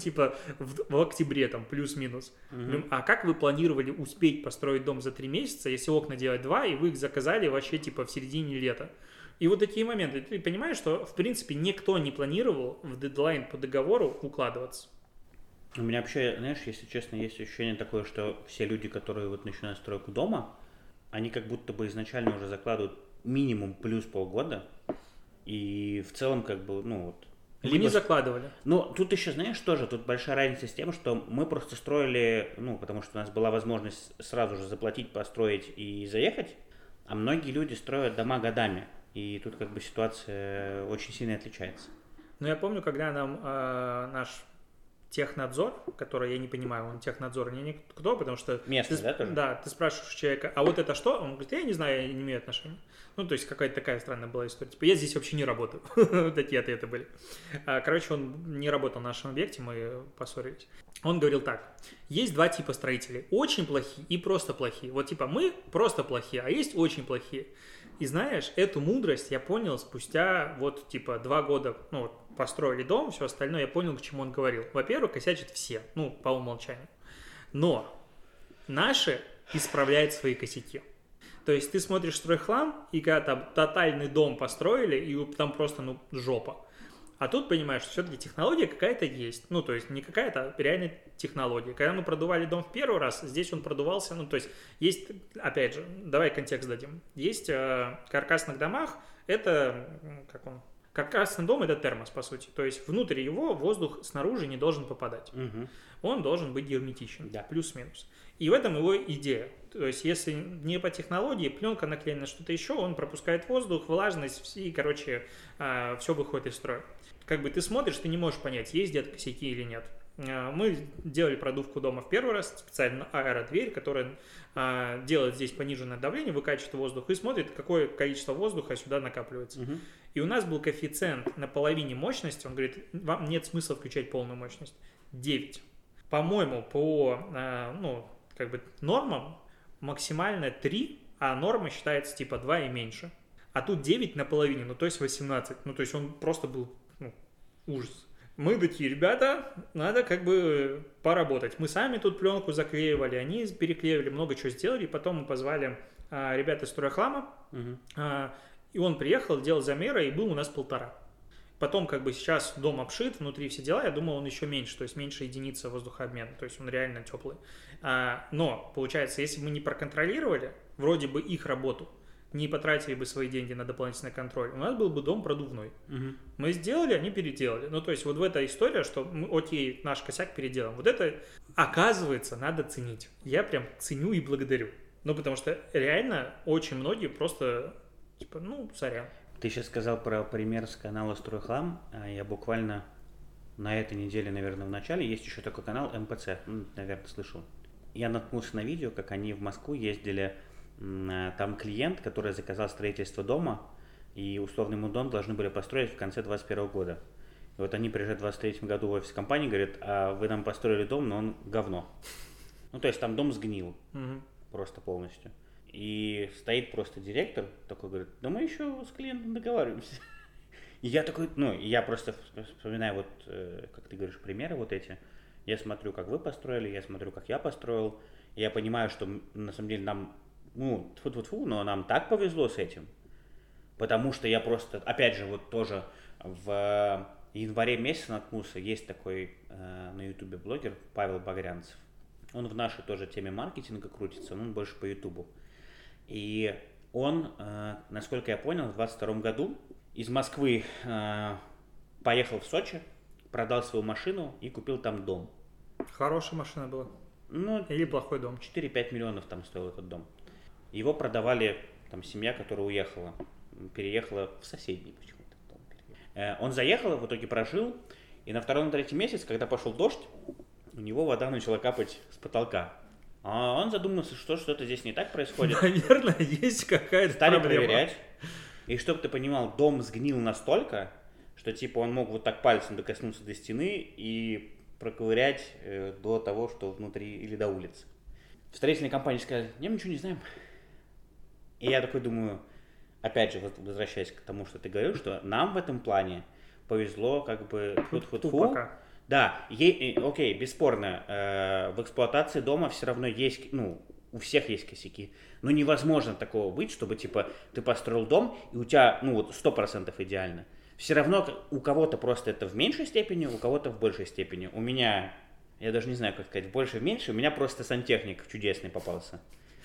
типа, в, в октябре, там, плюс-минус. Mm-hmm. А как вы планировали успеть построить дом за три месяца, если окна делать два, и вы их заказали вообще, типа, в середине лета? И вот такие моменты. Ты понимаешь, что, в принципе, никто не планировал в дедлайн по договору укладываться. У меня вообще, знаешь, если честно, есть ощущение такое, что все люди, которые вот начинают стройку дома, они как будто бы изначально уже закладывают минимум плюс полгода, и в целом как бы, ну вот, либо не закладывали. Ну, тут еще, знаешь, тоже, тут большая разница с тем, что мы просто строили, ну, потому что у нас была возможность сразу же заплатить, построить и заехать, а многие люди строят дома годами, и тут как бы ситуация очень сильно отличается. Ну, я помню, когда нам э, наш технадзор, который я не понимаю, он технадзор не никто, потому что... Местный, ты, да, тоже? Да, ты спрашиваешь человека, а вот это что? Он говорит, я не знаю, я не имею отношения. Ну, то есть какая-то такая странная была история. Типа, я здесь вообще не работаю. [laughs] Такие ответы были. А, короче, он не работал на нашем объекте, мы поссорились. Он говорил так, есть два типа строителей, очень плохие и просто плохие. Вот типа мы просто плохие, а есть очень плохие. И знаешь, эту мудрость я понял спустя вот типа два года, ну вот построили дом, все остальное, я понял, к чему он говорил. Во-первых, косячат все, ну, по умолчанию. Но наши исправляют свои косяки. То есть ты смотришь стройхлам, и когда там тотальный дом построили, и там просто, ну, жопа. А тут понимаешь, что все-таки технология какая-то есть. Ну, то есть не какая-то, а реальная технология. Когда мы продували дом в первый раз, здесь он продувался, ну, то есть есть, опять же, давай контекст дадим. Есть э, каркасных домах, это, как он, Каркасный дом это термос, по сути. То есть внутрь его воздух снаружи не должен попадать. Угу. Он должен быть герметичен. Да. Плюс-минус. И в этом его идея. То есть, если не по технологии, пленка наклеена что-то еще, он пропускает воздух, влажность, и, короче, а, все выходит из строя. Как бы ты смотришь, ты не можешь понять, есть где-то косяки или нет. А, мы делали продувку дома в первый раз, специально аэродверь, которая а, делает здесь пониженное давление, выкачивает воздух и смотрит, какое количество воздуха сюда накапливается. Угу. И у нас был коэффициент на половине мощности, он говорит, вам нет смысла включать полную мощность. 9. По-моему, по ну, как бы нормам максимально 3, а норма считается типа 2 и меньше. А тут 9 на половине, ну то есть 18. Ну то есть он просто был ужас. Мы такие, ребята, надо как бы поработать. Мы сами тут пленку заклеивали, они переклеивали, много чего сделали. И потом мы позвали а, ребят из стройхлама. Угу. А, и он приехал, делал замеры, и был у нас полтора. Потом, как бы сейчас дом обшит, внутри все дела, я думал, он еще меньше, то есть меньше единицы воздухообмена, то есть он реально теплый. А, но, получается, если бы мы не проконтролировали, вроде бы их работу, не потратили бы свои деньги на дополнительный контроль, у нас был бы дом продувной. Угу. Мы сделали, они переделали. Ну, то есть вот в эта история, что мы, окей, наш косяк переделаем. Вот это, оказывается, надо ценить. Я прям ценю и благодарю. Ну, потому что реально очень многие просто, типа, ну, сорян. Ты сейчас сказал про пример с канала «Стройхлам». А я буквально на этой неделе, наверное, в начале, есть еще такой канал МПЦ, ну, наверное, слышал. Я наткнулся на видео, как они в Москву ездили, там клиент, который заказал строительство дома, и условный ему дом должны были построить в конце 2021 года. И вот они приезжают в 23 году в офис компании, говорят, а вы нам построили дом, но он говно. [laughs] Ну, то есть там дом сгнил Угу. просто полностью. И стоит просто директор, такой говорит, да мы еще с клиентом договариваемся. [laughs] И я такой, ну, я просто вспоминаю вот, э, как ты говоришь, примеры вот эти. Я смотрю, как вы построили, я смотрю, как я построил. И я понимаю, что на самом деле нам, ну, тьфу -тьфу -тьфу, но нам так повезло с этим. Потому что я просто, опять же, вот тоже в январе месяце наткнулся, есть такой э, на ютубе блогер Павел Багрянцев. Он в нашей тоже теме маркетинга крутится, но он больше по ютубу. И он, э, насколько я понял, в 22 году из Москвы э, поехал в Сочи, продал свою машину и купил там дом. Хорошая машина была. Ну, Или плохой дом. 4-5 миллионов там стоил этот дом. Его продавали там семья, которая уехала, переехала в соседний почему-то. Э, Он заехал, в итоге прожил, и на второй, на третий месяц, когда пошел дождь, у него вода начала капать с потолка. А он задумался, что что-то здесь не так происходит. Наверное, есть какая-то Стали проблема. проверять. И чтобы ты понимал, дом сгнил настолько, что типа он мог вот так пальцем докоснуться до стены и проковырять э, до того, что внутри или до улицы. В строительной компании сказали, не, мы ничего не знаем. И я такой думаю, опять же, возвращаясь к тому, что ты говорил, что нам в этом плане повезло как бы Фу фу пока. да, е- э, окей, бесспорно, э, в эксплуатации дома все равно есть, ну, у всех есть косяки. Но невозможно такого быть, чтобы, типа, ты построил дом, и у тебя, ну, вот, 100% идеально. Все равно у кого-то просто это в меньшей степени, у кого-то в большей степени. У меня, я даже не знаю, как сказать, меньшей, у меня просто сантехник чудесный попался.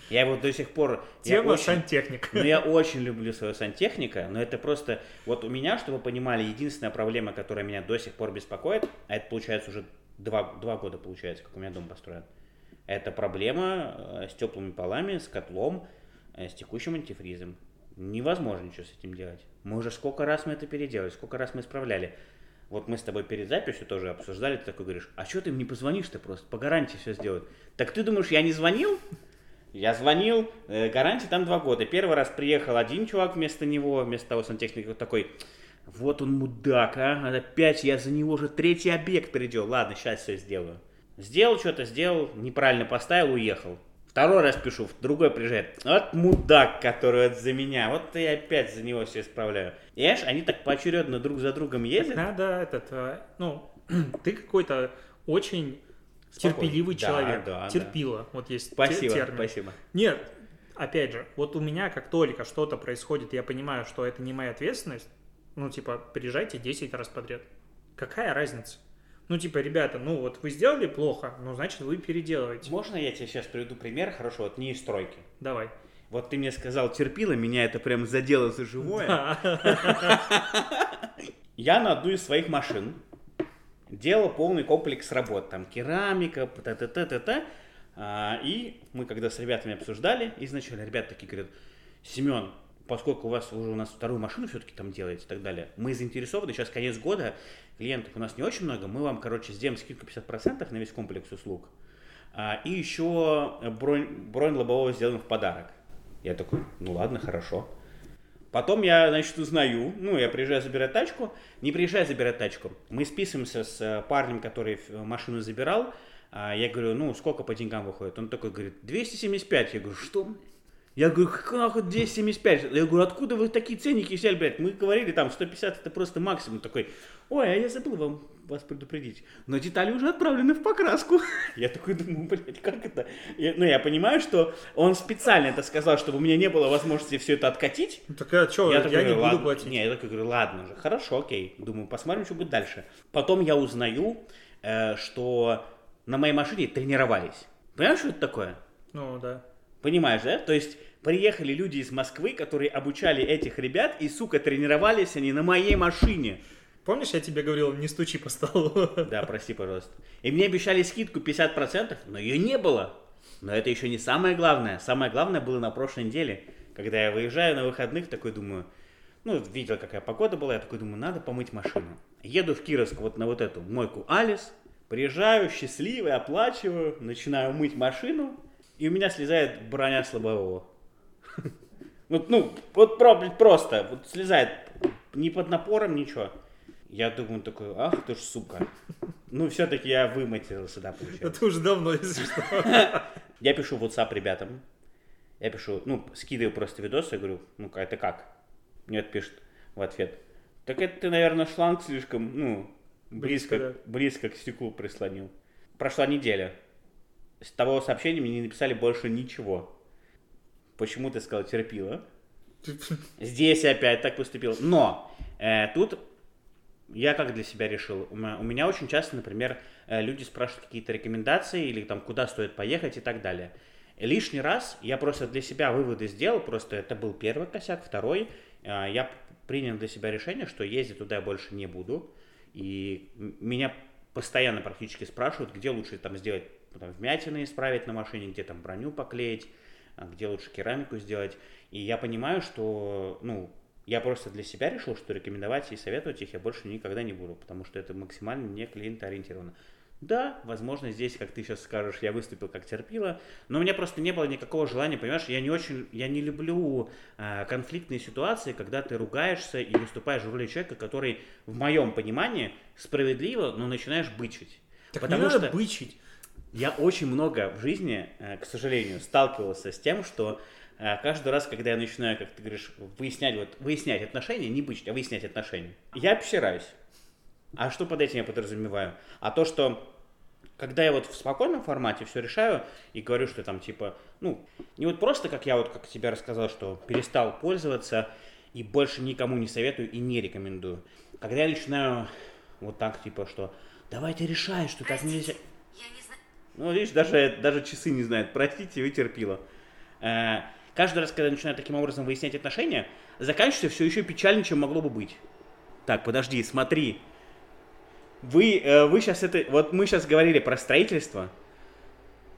Я его до сих пор... Тема очень- сантехник. ну, я очень люблю своего сантехника, но это просто... Вот у меня, чтобы вы понимали, единственная проблема, которая меня до сих пор беспокоит, а это получается уже два, два года, получается, как у меня дом построен, это проблема э, с теплыми полами, с котлом, э, с текущим антифризом. Невозможно ничего с этим делать. Мы уже сколько раз мы это переделали, сколько раз мы исправляли. Вот мы с тобой перед записью тоже обсуждали, ты такой говоришь, а что ты им не позвонишь-то просто, по гарантии все сделают. Так ты думаешь, я не звонил? Я звонил, э, гарантия там два года. Первый раз приехал один чувак вместо него, вместо того сантехника, вот такой, вот он мудак, а, опять я за него уже третий объект переделал. Ладно, сейчас все сделаю. Сделал что-то, сделал, неправильно поставил, уехал. Второй раз пишу, другой приезжает. Вот мудак, который вот за меня. Вот я опять за него все исправляю. И они так поочередно друг за другом ездят. Надо этот, э, ну, [clears throat] ты какой-то очень Спокойный. терпеливый Да, человек. да, да. Терпила. Вот есть Спасибо, термин. спасибо. Нет, опять же, вот у меня как только что-то происходит, я понимаю, что это не моя ответственность, ну, типа, приезжайте 10 раз подряд. Какая разница? Ну, типа, ребята, ну вот вы сделали плохо, ну, значит, вы переделываете. Можно я тебе сейчас приведу пример, хорошо, вот не из стройки. Давай. Вот ты мне сказал терпила, меня это прям задело за живое. [laughs] Я на одну из своих машин делал полный комплекс работ. Там керамика, та-та-та-та-та. А, И мы когда с ребятами обсуждали, изначально ребята такие говорят, Семен, поскольку у вас уже у нас вторую машину все-таки там делаете и так далее, мы заинтересованы, сейчас конец года, клиентов у нас не очень много, мы вам, короче, сделаем скидку 50% на весь комплекс услуг. А, И еще бронь, бронь лобового сделаем в подарок. Я такой, ну ладно, хорошо. Потом я, значит, узнаю, ну, я приезжаю забирать тачку, не приезжаю забирать тачку, мы списываемся с э, парнем, который машину забирал, А я говорю, ну, сколько по деньгам выходит? Он такой говорит, 275. Я говорю, что? Я говорю, как вот 275? Я говорю, откуда вы такие ценники взяли, блядь? Мы говорили, там, 150 это просто максимум. Такой, ой, а я забыл вам вас предупредить. Но детали уже отправлены в покраску. Я такой думаю, блядь, как это? Я- ну, я понимаю, что он специально это сказал, чтобы у меня не было возможности все это откатить. Ну, Так а что, я, такой не говорю, буду ладно. платить. Не, я такой говорю, ладно же, хорошо, окей. Думаю, посмотрим, что будет дальше. Потом я узнаю, э, что на моей машине тренировались. Понимаешь, что это такое? Ну, да. Понимаешь, да? То есть приехали люди из Москвы, которые обучали этих ребят, и, сука, тренировались они на моей машине. Помнишь, я тебе говорил, не стучи по столу? Да, прости, пожалуйста. И мне обещали скидку 50%, но ее не было. Но это еще не самое главное. Самое главное было на прошлой неделе, когда я выезжаю на выходных, такой думаю, ну, видел, какая погода была, я такой думаю, надо помыть машину. Еду в Кировск вот на вот эту мойку Алис, приезжаю, счастливый, оплачиваю, начинаю мыть машину, и у меня слезает броня с лобового. [laughs] Вот, ну, вот про- просто, вот слезает, ни под напором, ничего. Я думаю такой, ах ты ж сука. Ну, все-таки я выматерился, да, получается. Это уже давно, если что. [laughs] Я пишу в WhatsApp ребятам. Я пишу, ну, скидываю просто видос, я говорю, ну, это как? Мне пишет в ответ. Так это ты, наверное, шланг слишком, ну, близко, Близко, близко, к стеклу прислонил. Прошла неделя. С того сообщения мне не написали больше ничего. Почему ты сказал терпила? [laughs] Здесь опять так поступил. Но э, тут я как для себя решил. У меня, очень часто, например, э, люди спрашивают какие-то рекомендации или там куда стоит поехать и так далее. Лишний раз я просто для себя выводы сделал. Просто это был первый косяк, второй. э, я принял для себя решение, что ездить туда я больше не буду. И меня постоянно практически спрашивают, где лучше там сделать там, вмятины исправить на машине, где там броню поклеить, а где лучше керамику сделать. И я понимаю, что, ну, я просто для себя решил, что рекомендовать и советовать их я больше никогда не буду, потому что это максимально не клиентоориентировано. Да, возможно, здесь, как ты сейчас скажешь, я выступил как терпила, но у меня просто не было никакого желания, понимаешь, я не очень, я не люблю э, конфликтные ситуации, когда ты ругаешься и выступаешь в роли человека, который, в моем понимании, справедливо, но начинаешь бычить. Так Потому не надо что бычить. Я очень много в жизни, э, к сожалению, сталкивался с тем, что каждый раз, когда я начинаю, как ты говоришь, выяснять, вот, выяснять отношения, не бычить, а выяснять отношения, я обсираюсь. А что под этим я подразумеваю? А то, что когда я вот в спокойном формате все решаю и говорю, что там типа, ну, не вот просто, как я вот, как тебе рассказал, что перестал пользоваться и больше никому не советую и не рекомендую. Когда я начинаю вот так, типа, что давайте решай, что так нельзя. Ну, видишь, даже, даже часы не знают. Простите, вы терпила. Каждый раз, когда я начинаю таким образом выяснять отношения, заканчивается все еще печальнее, чем могло бы быть. Так, подожди, смотри, вы, э, вы сейчас это... Вот мы сейчас говорили про строительство,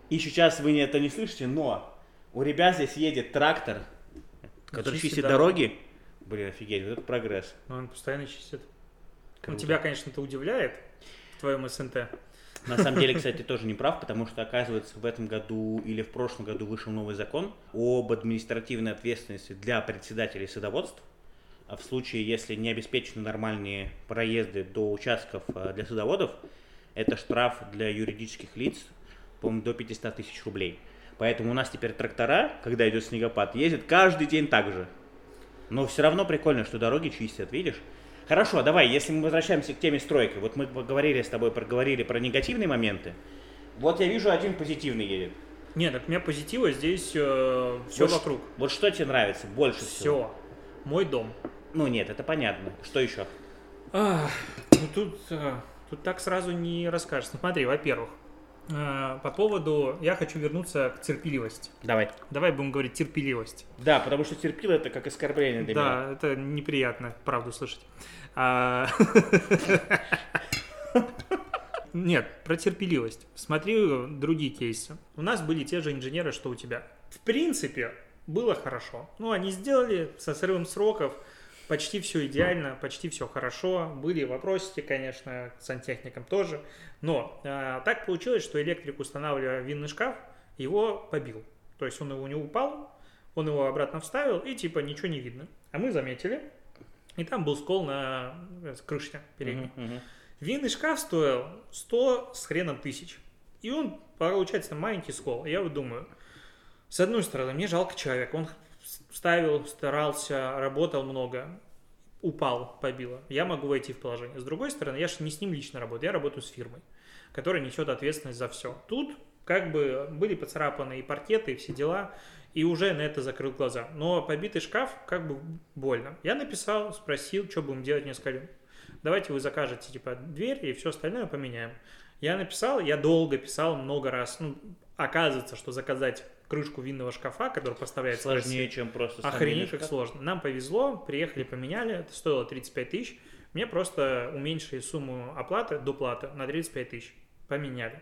и сейчас вы это не слышите, но у ребят здесь едет трактор, который чистит, чистит дороги. Блин, офигеть, вот это прогресс. Он постоянно чистит. Ну, тебя, конечно, это удивляет в твоем СНТ. На самом деле, кстати, тоже не прав, потому что, оказывается, в этом году или в прошлом году вышел новый закон об административной ответственности для председателей садоводств. А в случае, если не обеспечены нормальные проезды до участков э, для садоводов, это штраф для юридических лиц, по-моему, до 500 тысяч рублей. Поэтому у нас теперь трактора, когда идет снегопад, ездят каждый день так же. Но все равно прикольно, что дороги чистят, видишь? Хорошо, давай, если мы возвращаемся к теме стройки. Вот мы поговорили с тобой, проговорили про негативные моменты. Вот я вижу, один позитивный едет. Нет, так у меня позитива здесь э, все вот вокруг. Вот что тебе нравится больше все. всего? Все. Мой дом. Ну нет, это понятно. Что еще? А, ну тут, а, тут так сразу не расскажешь. Ну, смотри, во-первых, по поводу, я хочу вернуться к терпеливости. Давай. Давай будем говорить терпеливость. Да, потому что терпило это как оскорбление для да, меня. Да, это неприятно, правду слышать. А... [laughs] Нет, про терпеливость. Смотри другие кейсы. У нас были те же инженеры, что у тебя. В принципе, было хорошо. Ну, они сделали со срывом сроков, почти все идеально, почти все хорошо. Были вопросики, конечно, к сантехникам тоже. Но э, так получилось, что электрик, устанавливая винный шкаф, его побил. То есть он его не упал, он его обратно вставил, и типа ничего не видно. А мы заметили, и там был скол на э, крыше передней. Uh-huh, uh-huh. Винный шкаф стоил 100 с хреном тысяч. И он, получается, маленький скол. Я вот думаю, с одной стороны, мне жалко человека. Он ставил, старался, работал много, упал, побило. Я могу войти в положение. С другой стороны, я же не с ним лично работаю, я работаю с фирмой, которая несет ответственность за все. Тут как бы были поцарапаны и паркеты, и все дела, и уже на это закрыл глаза. Но побитый шкаф как бы больно. Я написал, спросил, что будем делать, мне сказали, давайте вы закажете типа дверь и все остальное поменяем. Я написал, я долго писал, много раз. Ну, оказывается, что заказать крышку винного шкафа, который поставляется Сложнее, чем просто Охренеть, как сложно. Нам повезло, приехали, поменяли, это стоило 35 тысяч. Мне просто уменьшили сумму оплаты, доплаты на 35 тысяч. Поменяли.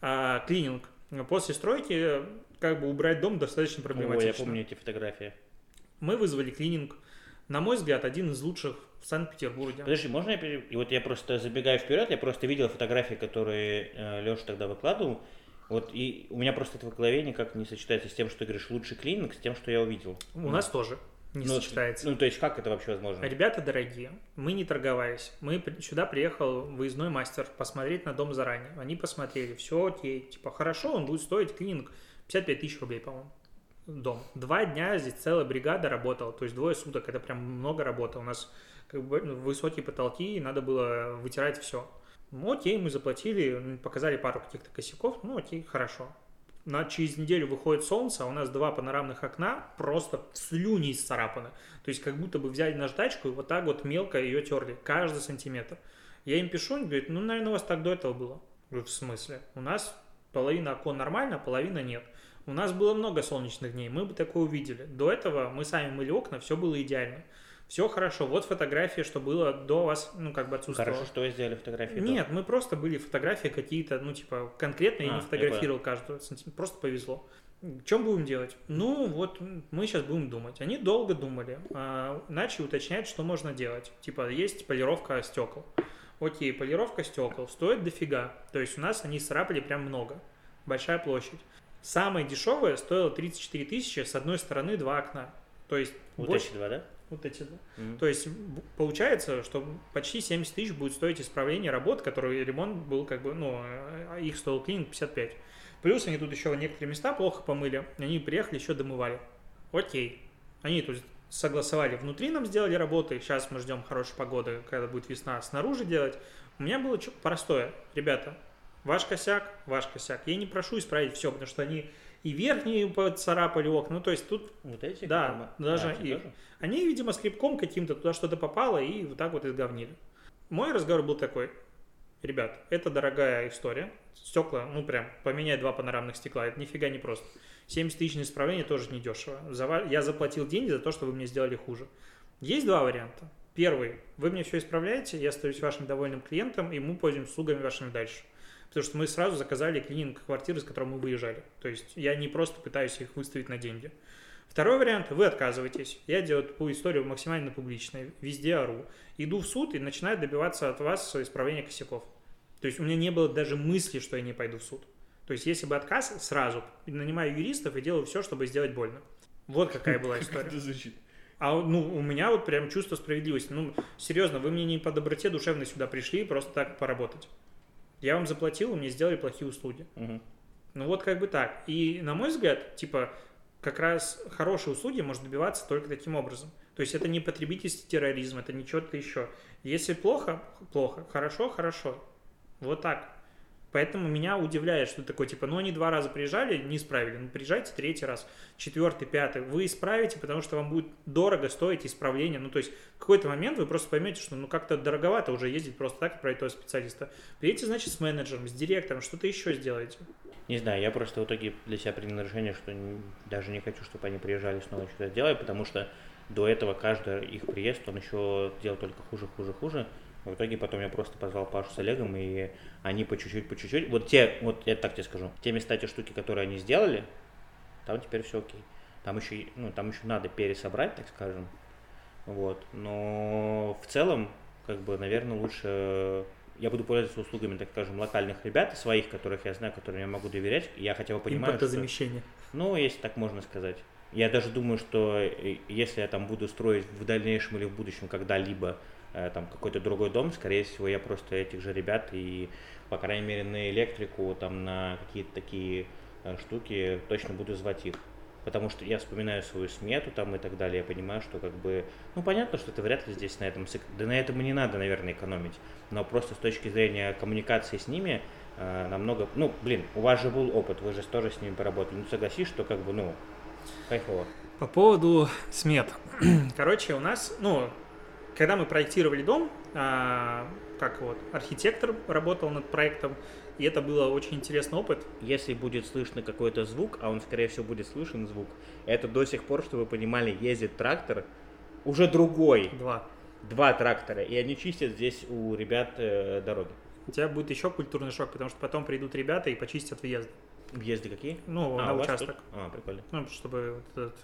А, клининг. После стройки как бы убрать дом достаточно проблематично. О, я помню эти фотографии. Мы вызвали клининг. На мой взгляд, один из лучших в Санкт-Петербурге. Подожди, можно я... И вот я просто забегаю вперед, я просто видел фотографии, которые э, Леша тогда выкладывал. Вот и у меня просто это в голове никак не сочетается с тем, что ты говоришь лучший клининг, с тем, что я увидел. У ну. нас тоже не ну, сочетается. Ну, то есть как это вообще возможно? Ребята дорогие, мы не торговались. Мы сюда приехал выездной мастер посмотреть на дом заранее. Они посмотрели, все окей, типа хорошо, он будет стоить клининг 55 тысяч рублей, по-моему. Дом. Два дня здесь целая бригада работала, то есть двое суток, это прям много работы. У нас как бы высокие потолки, и надо было вытирать все. Ну, окей, мы заплатили, показали пару каких-то косяков, ну, окей, хорошо. На, через неделю выходит солнце, а у нас два панорамных окна просто слюни исцарапаны. То есть как будто бы взяли наждачку и вот так вот мелко ее терли, каждый сантиметр. Я им пишу, они говорят, ну, наверное, у вас так до этого было. Говорю, в смысле? У нас половина окон нормально, половина нет. У нас было много солнечных дней, мы бы такое увидели. До этого мы сами мыли окна, все было идеально Все хорошо, вот фотография, что было до вас, ну, как бы отсутствовало. Хорошо, что вы сделали фотографии. Нет, мы просто были фотографии какие-то, ну, типа, конкретно, я А, не я фотографировал каждую сантиметр, просто повезло. Чем будем делать? Ну, вот мы сейчас будем думать. Они долго думали, а, начали уточнять, что можно делать. Типа, есть полировка стекол. Окей, полировка стекол стоит дофига. То есть у нас они срапали прям много. Большая площадь. Самое дешевое стоило 34 тысячи, с одной стороны два окна. То есть Вот больше- два, да? Вот эти, да. Мгм. То есть получается, что почти 70 тысяч будет стоить исправление работ, который ремонт был как бы, ну, а их стоил клининг 55. Плюс они тут еще некоторые места плохо помыли, они приехали, еще домывали. Окей. Они тут согласовали внутри, нам сделали работы, сейчас мы ждем хорошей погоды, когда будет весна, снаружи делать. У меня было простое. Ребята, ваш косяк, ваш косяк. Я не прошу исправить все, потому что они и верхние поцарапали окна, ну, то есть тут Вот эти? Да, мы- даже А, их. тоже? они, видимо, скрипком каким-то туда что-то попало и вот так вот изговнили. Мой разговор был такой. Ребят, это дорогая история. Стекла, ну прям, поменять два панорамных стекла, это нифига не просто. 70 тысяч на исправление тоже недешево. За Я заплатил деньги за то, что вы мне сделали хуже. Есть два варианта. Первый. Вы мне все исправляете, я остаюсь вашим довольным клиентом, и мы пользуемся услугами вашими дальше. Потому что мы сразу заказали клининг квартиры, с которой мы выезжали. То есть я не просто пытаюсь их выставить на деньги. Второй вариант, вы отказываетесь. Я делаю такую историю максимально публичной, везде ору. Иду в суд и начинаю добиваться от вас исправления косяков. То есть у меня не было даже мысли, что я не пойду в суд. То есть если бы отказ, сразу нанимаю юристов и делаю все, чтобы сделать больно. Вот какая была [laughs] история. Это звучит. А ну, у меня вот прям чувство справедливости. Ну, серьезно, вы мне не по доброте душевной сюда пришли просто так поработать. Я вам заплатил, вы мне сделали плохие услуги. Мгм. Ну вот как бы так. И на мой взгляд, типа, как раз хорошие услуги можно добиваться только таким образом. То есть это не потребительский терроризм, это не что-то еще. Если плохо, плохо. Хорошо, хорошо. Вот так. Поэтому меня удивляет, что такое, типа, ну они два раза приезжали, не исправили, ну приезжайте третий раз, четвертый, пятый, вы исправите, потому что вам будет дорого стоить исправление. Ну то есть в какой-то момент вы просто поймете, что ну как-то дороговато уже ездить просто так отправить того специалиста. Приедете, значит, с менеджером, с директором, что-то еще сделаете. Не знаю, я просто в итоге для себя принял решение, что даже не хочу, чтобы они приезжали снова что-то делать, потому что до этого каждый их приезд, он еще делал только хуже, хуже, хуже. В итоге потом я просто позвал Пашу с Олегом, и они по чуть-чуть, по чуть-чуть. Вот те, вот я так тебе скажу, те места, те штуки, которые они сделали, там теперь все окей. Там еще, ну, там еще надо пересобрать, так скажем. Вот. Но в целом, как бы, наверное, лучше я буду пользоваться услугами, так скажем, локальных ребят, своих, которых я знаю, которым я могу доверять. Я хотя бы понимаю, что... Импортозамещение. Ну, если так можно сказать. Я даже думаю, что э, если я там буду строить в дальнейшем или в будущем когда-либо там какой-то другой дом, скорее всего, я просто этих же ребят и, по крайней мере, на электрику, там на какие-то такие э, штуки точно буду звать их. Потому что я вспоминаю свою смету там и так далее, я понимаю, что как бы, ну понятно, что это вряд ли здесь на этом, да на этом и не надо, наверное, экономить, но просто с точки зрения коммуникации с ними э, намного, ну, блин, у вас же был опыт, вы же тоже с ними поработали, ну согласись, что как бы, ну, кайфово. По поводу смет. [clears throat] Короче, у нас, ну, когда мы проектировали дом, а, как вот, архитектор работал над проектом, и это был очень интересный опыт. Если будет слышно какой-то звук, а он, скорее всего, будет слышен звук, это до сих пор, чтобы вы понимали, ездит трактор, уже другой, Два. два трактора, и они чистят здесь у ребят э, дороги. У тебя будет еще культурный шок, потому что потом придут ребята и почистят въезд. Въезды какие? Ну, А, на участок. тут? А, прикольно. Ну, чтобы вот этот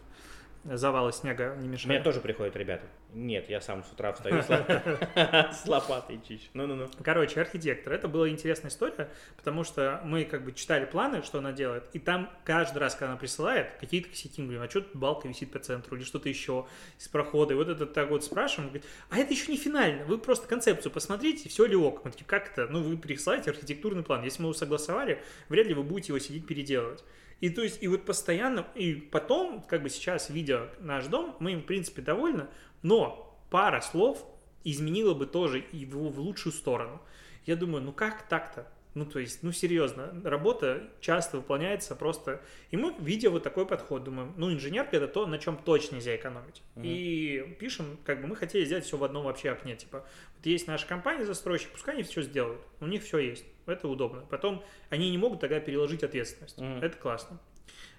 завалы снега не меня мешали. тоже приходят ребята. Нет, я сам с утра встаю с лоп- [laughs] с лопатой чищу. Ну-ну-ну. Короче, архитектор. Это была интересная история, потому что мы как бы читали планы, что она делает, и там каждый раз, когда она присылает, какие-то косяки, мы говорим, а что тут балка висит по центру, или что-то еще из прохода. И вот это так вот спрашиваем, говорит, а это еще не финально, вы просто концепцию посмотрите, все ли ок. Мы такие, как это? Ну, вы присылаете архитектурный план. Если мы его согласовали, вряд ли вы будете его сидеть переделывать. И то есть, и вот постоянно, и потом, как бы сейчас, видя наш дом, мы им, в принципе, довольны, но пара слов изменила бы тоже его в лучшую сторону. Я думаю, ну как так-то? Ну, то есть, ну, серьезно, работа часто выполняется просто... И мы, видя вот такой подход, думаем, ну, инженерка это то, на чем точно нельзя экономить. Мгм. И пишем, как бы мы хотели сделать все в одном вообще окне. Типа, вот есть наша компания застройщик, пускай они все сделают. У них все есть. Это удобно. Потом они не могут тогда переложить ответственность. Мгм. Это классно.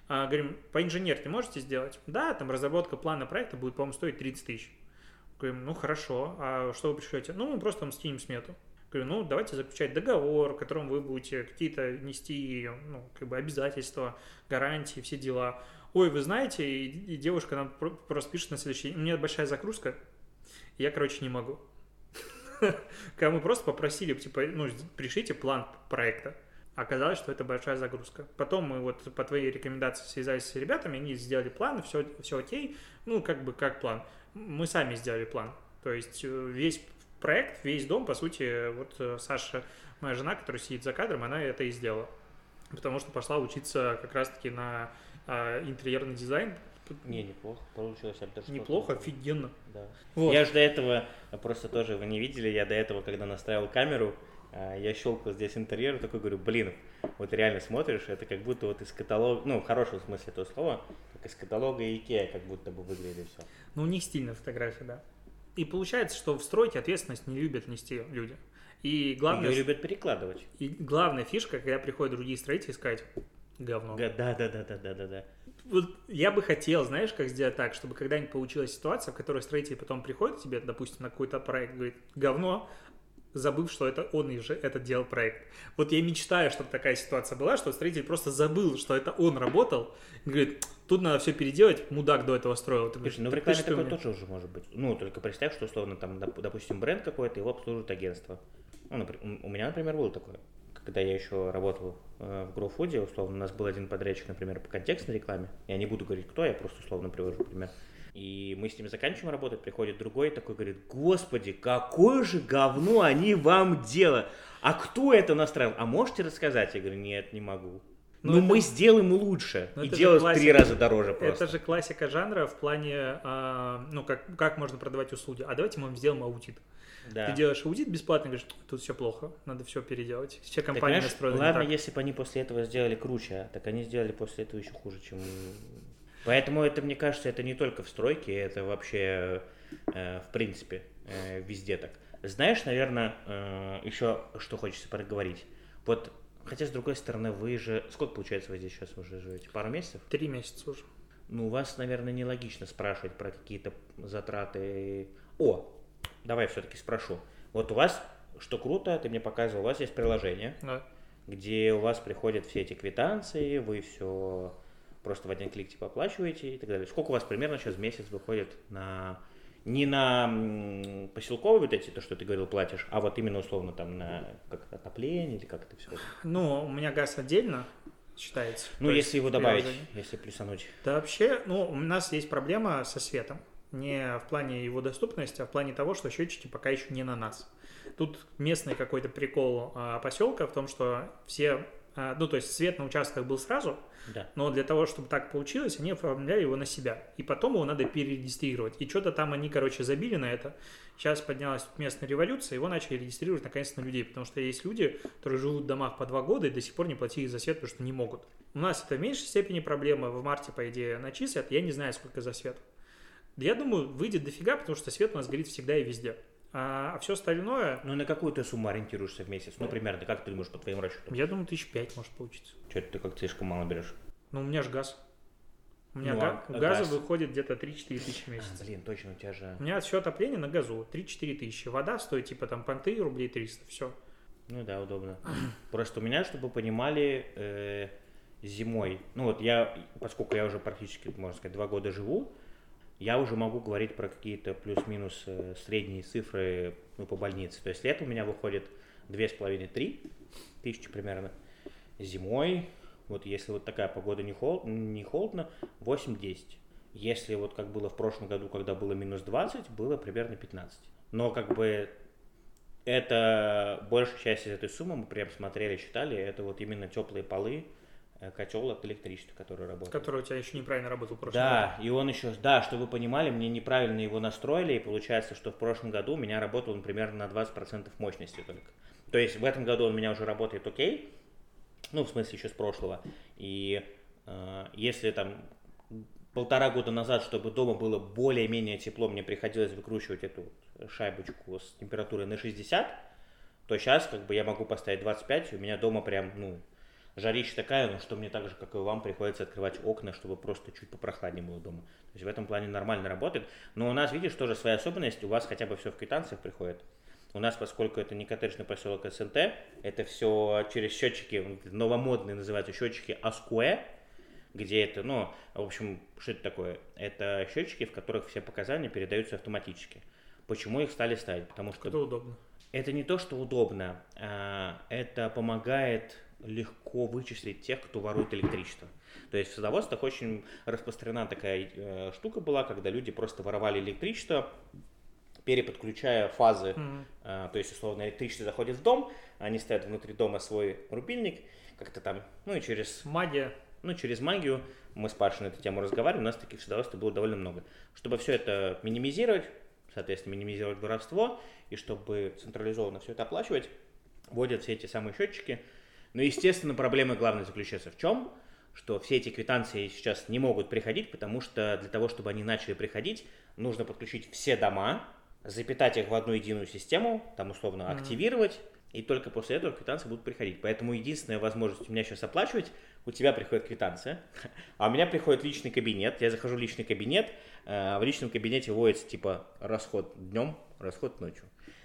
А, говорим, по инженерке можете сделать? Да, там разработка плана проекта будет, по-моему, стоить 30 тысяч. Говорим, ну хорошо, а что вы пришлете? Ну, мы просто вам скинем смету. Говорю, ну, давайте заключать договор, в котором вы будете какие-то нести ну, как бы обязательства, гарантии, все дела. Ой, вы знаете, и, и девушка нам просто пишет на следующий день, у меня большая загрузка, я, короче, не могу. [laughs] Когда мы просто попросили, типа, ну, пришлите план проекта. Оказалось, что это большая загрузка. Потом мы вот по твоей рекомендации связались с ребятами, они сделали план, все, все окей. Ну, как бы, как план. Мы сами сделали план. То есть э, весь проект, весь дом, по сути, вот э, Саша, моя жена, которая сидит за кадром, она это и сделала. Потому что пошла учиться как раз-таки на а, интерьерный дизайн. Не, неплохо получилось. Я даже неплохо, офигенно. Да. Вот. Я же до этого, просто тоже вы не видели, я до этого, когда настраивал камеру, а, я щелкал здесь интерьер, такой говорю, блин, вот реально смотришь, это как будто вот из каталога, ну, в хорошем смысле этого слова, как из каталога Икеа как будто бы выглядит все. Ну, у них стильная фотография, да. И получается, что в стройке ответственность не любят нести люди. И главное... Ее любят перекладывать. И главная фишка, когда приходят другие строители сказать говно. Да, да, да, да, да, да, да. Вот я бы хотел, знаешь, как сделать так, чтобы когда-нибудь получилась ситуация, в которой строитель потом приходит к тебе, допустим, на какой-то проект, говорит, говно, забыв, что это он же этот делал проект. Вот я мечтаю, чтобы такая ситуация была, что строитель просто забыл, что это он работал, и говорит, тут надо все переделать, мудак до этого строил. Ты говоришь, ну в рекламе такое тоже уже может быть. Ну, только представь, что условно там, допустим, бренд какой-то, его обслуживает агентство. Ну, у меня, например, было такое. Когда я еще работал э, в GrowFood, условно, у нас был один подрядчик, например, по контекстной рекламе. Я не буду говорить, кто, я просто условно привожу пример. И мы с ними заканчиваем работать, приходит другой такой, говорит, господи, какое же говно они вам делают. А кто это настраивал? А можете рассказать? Я говорю, нет, не могу. Но, ну, это... мы сделаем лучше Но ну, и делать в три раза дороже просто. Это же классика жанра в плане, а, ну, как, как можно продавать услуги. А давайте мы вам сделаем аудит. Да. Ты делаешь аудит бесплатно, говоришь, тут все плохо, надо все переделать. Все компании настроены Ладно, если бы они после этого сделали круче, а так они сделали после этого еще хуже, чем Поэтому это, мне кажется, это не только в стройке, это вообще э, в принципе э, везде так. Знаешь, наверное, э, еще что хочется проговорить. Вот, хотя с другой стороны, вы же... Сколько, получается, вы здесь сейчас уже живете? Пару месяцев? Три месяца уже. Ну, у вас, наверное, нелогично спрашивать про какие-то затраты. О, давай все-таки спрошу. Вот у вас, что круто, ты мне показывал, у вас есть приложение, да. где у вас приходят все эти квитанции, вы все просто в один клик типа оплачиваете и так далее. Сколько у вас примерно сейчас в месяц выходит на не на поселковые вот эти, то, что ты говорил, платишь, а вот именно условно там на как отопление или как это все? Ну, у меня газ отдельно считается. Ну, если его добавить, если плюсануть. Да вообще, ну, у нас есть проблема со светом. Не в плане его доступности, а в плане того, что счетчики пока еще не на нас. Тут местный какой-то прикол а, поселка в том, что все, а, ну, то есть свет на участках был сразу, да. Но для того, чтобы так получилось, они оформляли его на себя. И потом его надо перерегистрировать. И что-то там они, короче, забили на это. Сейчас поднялась тут местная революция, его начали регистрировать наконец на людей. Потому что есть люди, которые живут в домах по два года и до сих пор не платили за свет, потому что не могут. У нас это в меньшей степени проблема. В марте, по идее, начислят. Я не знаю, сколько за свет. Я думаю, выйдет дофига, потому что свет у нас горит всегда и везде. А, а все остальное... Ну, на какую ты сумму ориентируешься в месяц? Ну, примерно, как ты думаешь по твоим расчетам? Я думаю, тысяч пять может получиться. Что ты как слишком мало берешь? Ну, у меня же газ. У меня ну, га- а газа газ? выходит где-то 3-4 тысячи в месяц. А, блин, точно, у тебя же... У меня все отопление на газу 3-4 тысячи. Вода стоит типа там понты рублей 300, все. Ну да, удобно. Просто у меня, чтобы понимали, э, зимой, ну вот я, поскольку я уже практически, можно сказать, два года живу, я уже могу говорить про какие-то плюс-минус э, средние цифры ну, по больнице. То есть лето у меня выходит 2,5-3 тысячи примерно. Зимой вот если вот такая погода не, холод, не холодно, 8-10. Если вот как было в прошлом году, когда было минус 20, было примерно 15. Но как бы это большая часть из этой суммы, мы прям смотрели, считали, это вот именно теплые полы, котел от электричества, который работает. Который у тебя еще неправильно работал в прошлом Да, году. и он еще, да, чтобы вы понимали, мне неправильно его настроили, и получается, что в прошлом году у меня работал он примерно на 20% мощности только. То есть в этом году он у меня уже работает окей, ну, в смысле, еще с прошлого. И э, если там полтора года назад, чтобы дома было более-менее тепло, мне приходилось выкручивать эту шайбочку с температурой на 60, то сейчас как бы я могу поставить 25, и у меня дома прям, ну, жарища такая, ну, что мне так же, как и вам, приходится открывать окна, чтобы просто чуть попрохладнее было дома. То есть в этом плане нормально работает. Но у нас, видишь, тоже своя особенность, у вас хотя бы все в квитанциях приходит. У нас, поскольку это не коттеджный поселок СНТ, это все через счетчики, новомодные называются счетчики Аскуэ, где это, ну, в общем, что это такое? Это счетчики, в которых все показания передаются автоматически. Почему их стали ставить? Потому что... Это удобно. Это не то, что удобно, а это помогает легко вычислить тех, кто ворует электричество. То есть в садоводствах очень распространена такая э, штука была, когда люди просто воровали электричество, переподключая фазы. Mm-hmm. Э, то есть, условно, электричество заходит в дом, они ставят внутри дома свой рубильник, как-то там, ну и через... Магия. Ну, через магию мы с Пашей на эту тему разговаривали, у нас таких садоводств было довольно много. Чтобы все это минимизировать, соответственно, минимизировать воровство, и чтобы централизованно все это оплачивать, вводят все эти самые счетчики. Но, естественно, проблема главная заключается в чем? Что все эти квитанции сейчас не могут приходить, потому что для того, чтобы они начали приходить, нужно подключить все дома, запитать их в одну единую систему, там условно mm-hmm. активировать, и только после этого квитанции будут приходить. Поэтому единственная возможность у меня сейчас оплачивать, у тебя приходит квитанция, а у меня приходит личный кабинет, я захожу в личный кабинет, э, в личном кабинете вводится типа расход днем, расход ночью.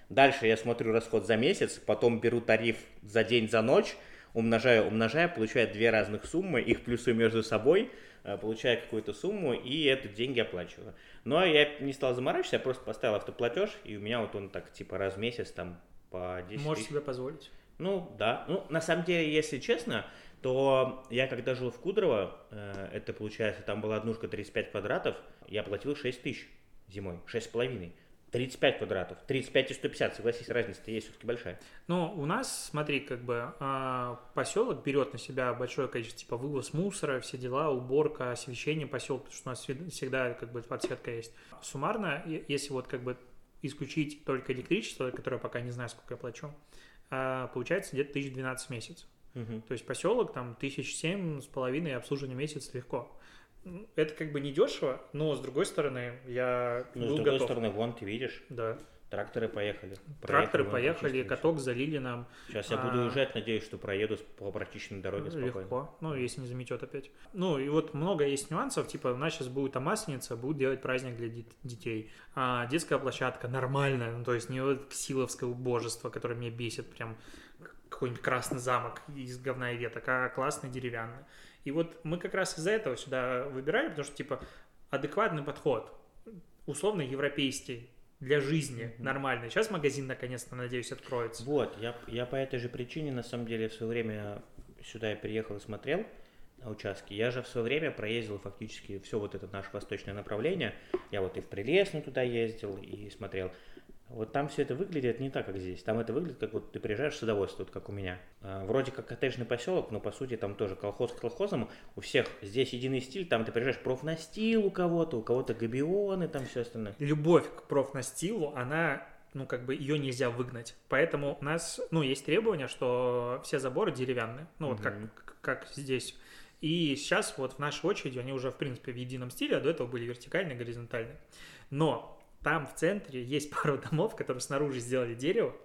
Дальше я смотрю расход за месяц, потом беру тариф за день, за ночь, умножаю, умножаю, получаю две разных суммы, их плюсую между собой, э, получаю какую-то сумму и эту деньги оплачиваю. Но я не стал заморачиваться, я просто поставил автоплатеж, и у меня вот он так типа раз в месяц там по 10 Можешь тысяч. себе позволить. Ну, да. Ну, на самом деле, если честно, то я когда жил в Кудрово, э, это получается, там была однушка 35 квадратов, я платил 6 тысяч зимой, 6,5. 35 квадратов. 35 и 150, согласись, разница-то есть все-таки большая. Ну, у нас, смотри, как бы а, поселок берет на себя большое количество, типа вывоз мусора, все дела, уборка, освещение поселка, потому что у нас всегда как бы подсветка есть. Суммарно, если вот как бы исключить только электричество, которое пока не знаю, сколько я плачу, а, получается где-то 1012 в месяц. Угу. То есть поселок там тысяч семь с половиной обслуживания месяц легко это как бы не дешево, но с другой стороны, я ну, был с другой готов. стороны, вон ты видишь. Да. Тракторы поехали. Тракторы поехали, каток залили нам. Сейчас я буду а, уезжать, надеюсь, что проеду по прочищенной дороге спокойно. Легко, ну, если не заметет опять. Ну, и вот много есть нюансов, типа, у нас сейчас будет масленица, будет делать праздник для детей. А детская площадка нормальная, ну, то есть не вот силовское убожество, которое меня бесит, прям какой-нибудь красный замок из говна и веток, а классный деревянный. И вот мы как раз из-за этого сюда выбирали, потому что, типа, адекватный подход, условно европейский, для жизни mm-hmm. нормальный. Сейчас магазин наконец-то, надеюсь, откроется. Вот, я, я по этой же причине, на самом деле, в свое время сюда я приехал и смотрел на участки. Я же в свое время проездил фактически все вот это наше восточное направление. Я вот и в Прилесну туда ездил и смотрел. Вот там все это выглядит не так, как здесь. Там это выглядит, как вот ты приезжаешь в садоводство, вот как у меня. А, вроде как коттеджный поселок, но по сути там тоже колхоз к колхозам. У всех здесь единый стиль, там ты приезжаешь профнастил у кого-то, у кого-то габионы, там все остальное. Любовь к профнастилу, она ну, как бы ее нельзя выгнать. Поэтому у нас, ну, есть требования, что все заборы деревянные. Ну, вот mm-hmm. как, как здесь. И сейчас вот в нашей очереди они уже, в принципе, в едином стиле, а до этого были вертикальные, горизонтальные. Но там в центре есть [laughs] пару домов, которые снаружи сделали дерево,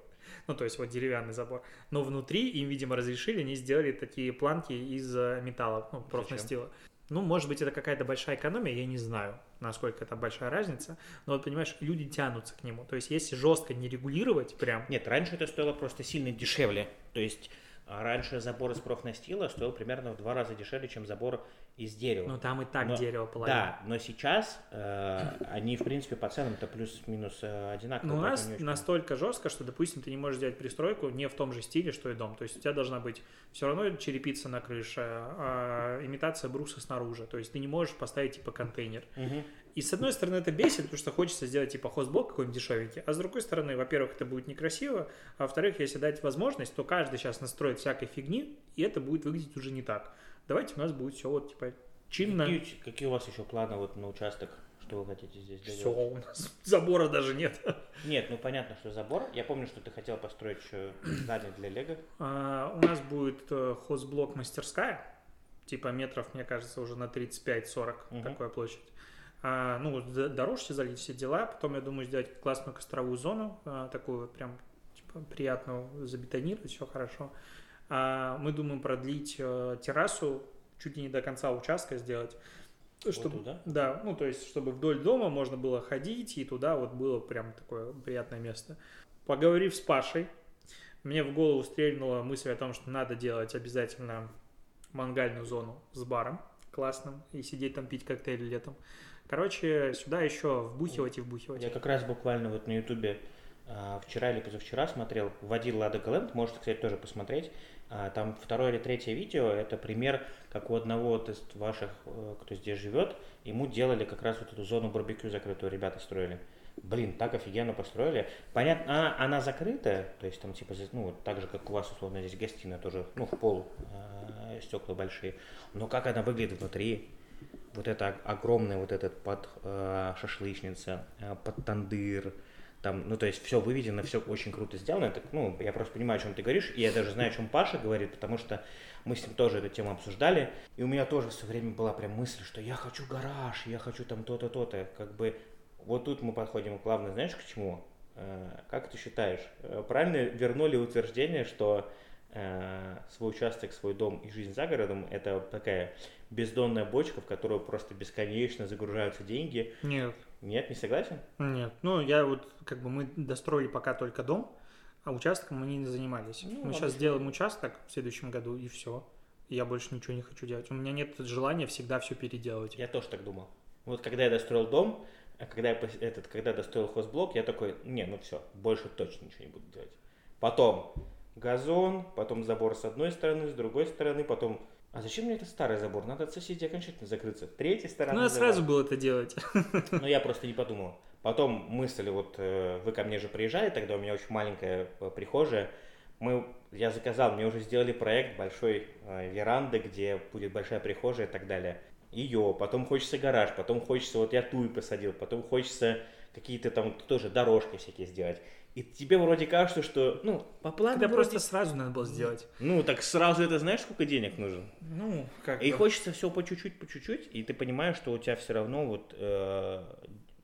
ну, то есть вот деревянный забор, но внутри им, видимо, разрешили, они сделали такие планки из э, металла, ну, профнастила. Ну, может быть, это какая-то большая экономия, я не знаю, насколько это большая разница, но вот, понимаешь, люди тянутся к нему. То есть, если жестко не регулировать прям... Нет, раньше это стоило просто сильно дешевле. То есть, а раньше забор из профнастила стоил примерно в два раза дешевле, чем забор из дерева. Ну там и так но, дерево половина. Да, но сейчас э, они, в принципе, по ценам-то плюс-минус э, одинаковые. Ну у нас настолько жестко, что, допустим, ты не можешь сделать пристройку не в том же стиле, что и дом. То есть у тебя должна быть все равно черепица на крыше, э, имитация бруса снаружи. То есть ты не можешь поставить типа контейнер. Угу. И с одной стороны это бесит, потому что хочется сделать типа хозблок какой-нибудь дешевенький, а с другой стороны, во-первых, это будет некрасиво, а во-вторых, если дать возможность, то каждый сейчас настроит всякой фигни, и это будет выглядеть уже не так. Давайте у нас будет все вот типа чинно. Какие, какие у вас еще планы вот на участок? Что вы хотите здесь делать? Все, у нас забора даже нет. [laughs] Нет, ну понятно, что забор. Я помню, что ты хотел построить еще здание для Лего. А, у нас будет э, хозблок мастерская, типа метров, мне кажется, уже на 35-40 угу. такая площадь а, ну, дорожки залить все дела. Потом, я думаю, сделать классную костровую зону, а, такую прям типа, приятную, забетонировать, все хорошо. А мы думаем продлить э, террасу чуть ли не до конца участка сделать. Чтобы, Вот туда? Да, ну то есть, чтобы вдоль дома можно было ходить, и туда вот было прям такое приятное место. Поговорив с Пашей, мне в голову стрельнула мысль о том, что надо делать обязательно мангальную зону с баром классным и сидеть там пить коктейли летом. Короче, сюда еще вбухивать и вбухивать. Я как раз буквально вот на ютубе а, вчера или позавчера смотрел, вводил Лада Галент, можете, кстати, тоже посмотреть. А, Там второе или третье видео, это пример, как у одного из ваших, э, кто здесь живет, ему делали как раз вот эту зону барбекю закрытую, ребята строили. Блин, так офигенно построили. Понятно, а, она закрытая, то есть там типа, ну, так же, как у вас, условно, здесь гостиная тоже, ну, в пол, э, стекла большие. Но как она выглядит внутри, вот это о- огромная вот этот под э, шашлычница, э, под тандыр, там, ну, то есть все выведено, все очень круто сделано. Это, ну, я просто понимаю, о чем ты говоришь, и я даже знаю, о чем Паша говорит, потому что мы с ним тоже эту тему обсуждали, и у меня тоже все время была прям мысль, что я хочу гараж, я хочу там то-то, то-то, как бы вот тут мы подходим главное, знаешь, к чему? Э, Как ты считаешь, э, правильно вернули утверждение, что свой участок, свой дом и жизнь за городом – это такая бездонная бочка, в которую просто бесконечно загружаются деньги. Нет, Нет, не согласен? нет. Ну, я вот, как бы мы достроили пока только дом, а участком мы не занимались. Ну, мы ладно. сейчас сделаем участок в следующем году, и все. Я больше ничего не хочу делать. У меня нет желания всегда все переделывать. Я тоже так думал. Вот когда я достроил дом, а когда я этот, когда достроил хозблок, я такой, не, ну все, больше точно ничего не буду делать. Потом газон, потом забор с одной стороны, с другой стороны, потом а зачем мне этот старый забор? Надо от соседей окончательно закрыться. Третья сторона. Ну, я забора. сразу был это делать. Но я просто не подумал. Потом мысль, вот э, вы ко мне же приезжали, тогда у меня очень маленькая э, прихожая. Мы, я заказал, мне уже сделали проект большой э, веранды, где будет большая прихожая и так далее. Ее, потом хочется гараж, потом хочется, вот я туи посадил, потом хочется какие-то там тоже дорожки всякие сделать. И тебе вроде кажется, что, ну, по плану Когда вроде- просто сразу надо было сделать. Ну, так сразу это знаешь, сколько денег нужно? Ну, как И бы. хочется все по чуть-чуть, по чуть-чуть, и ты понимаешь, что у тебя все равно вот э,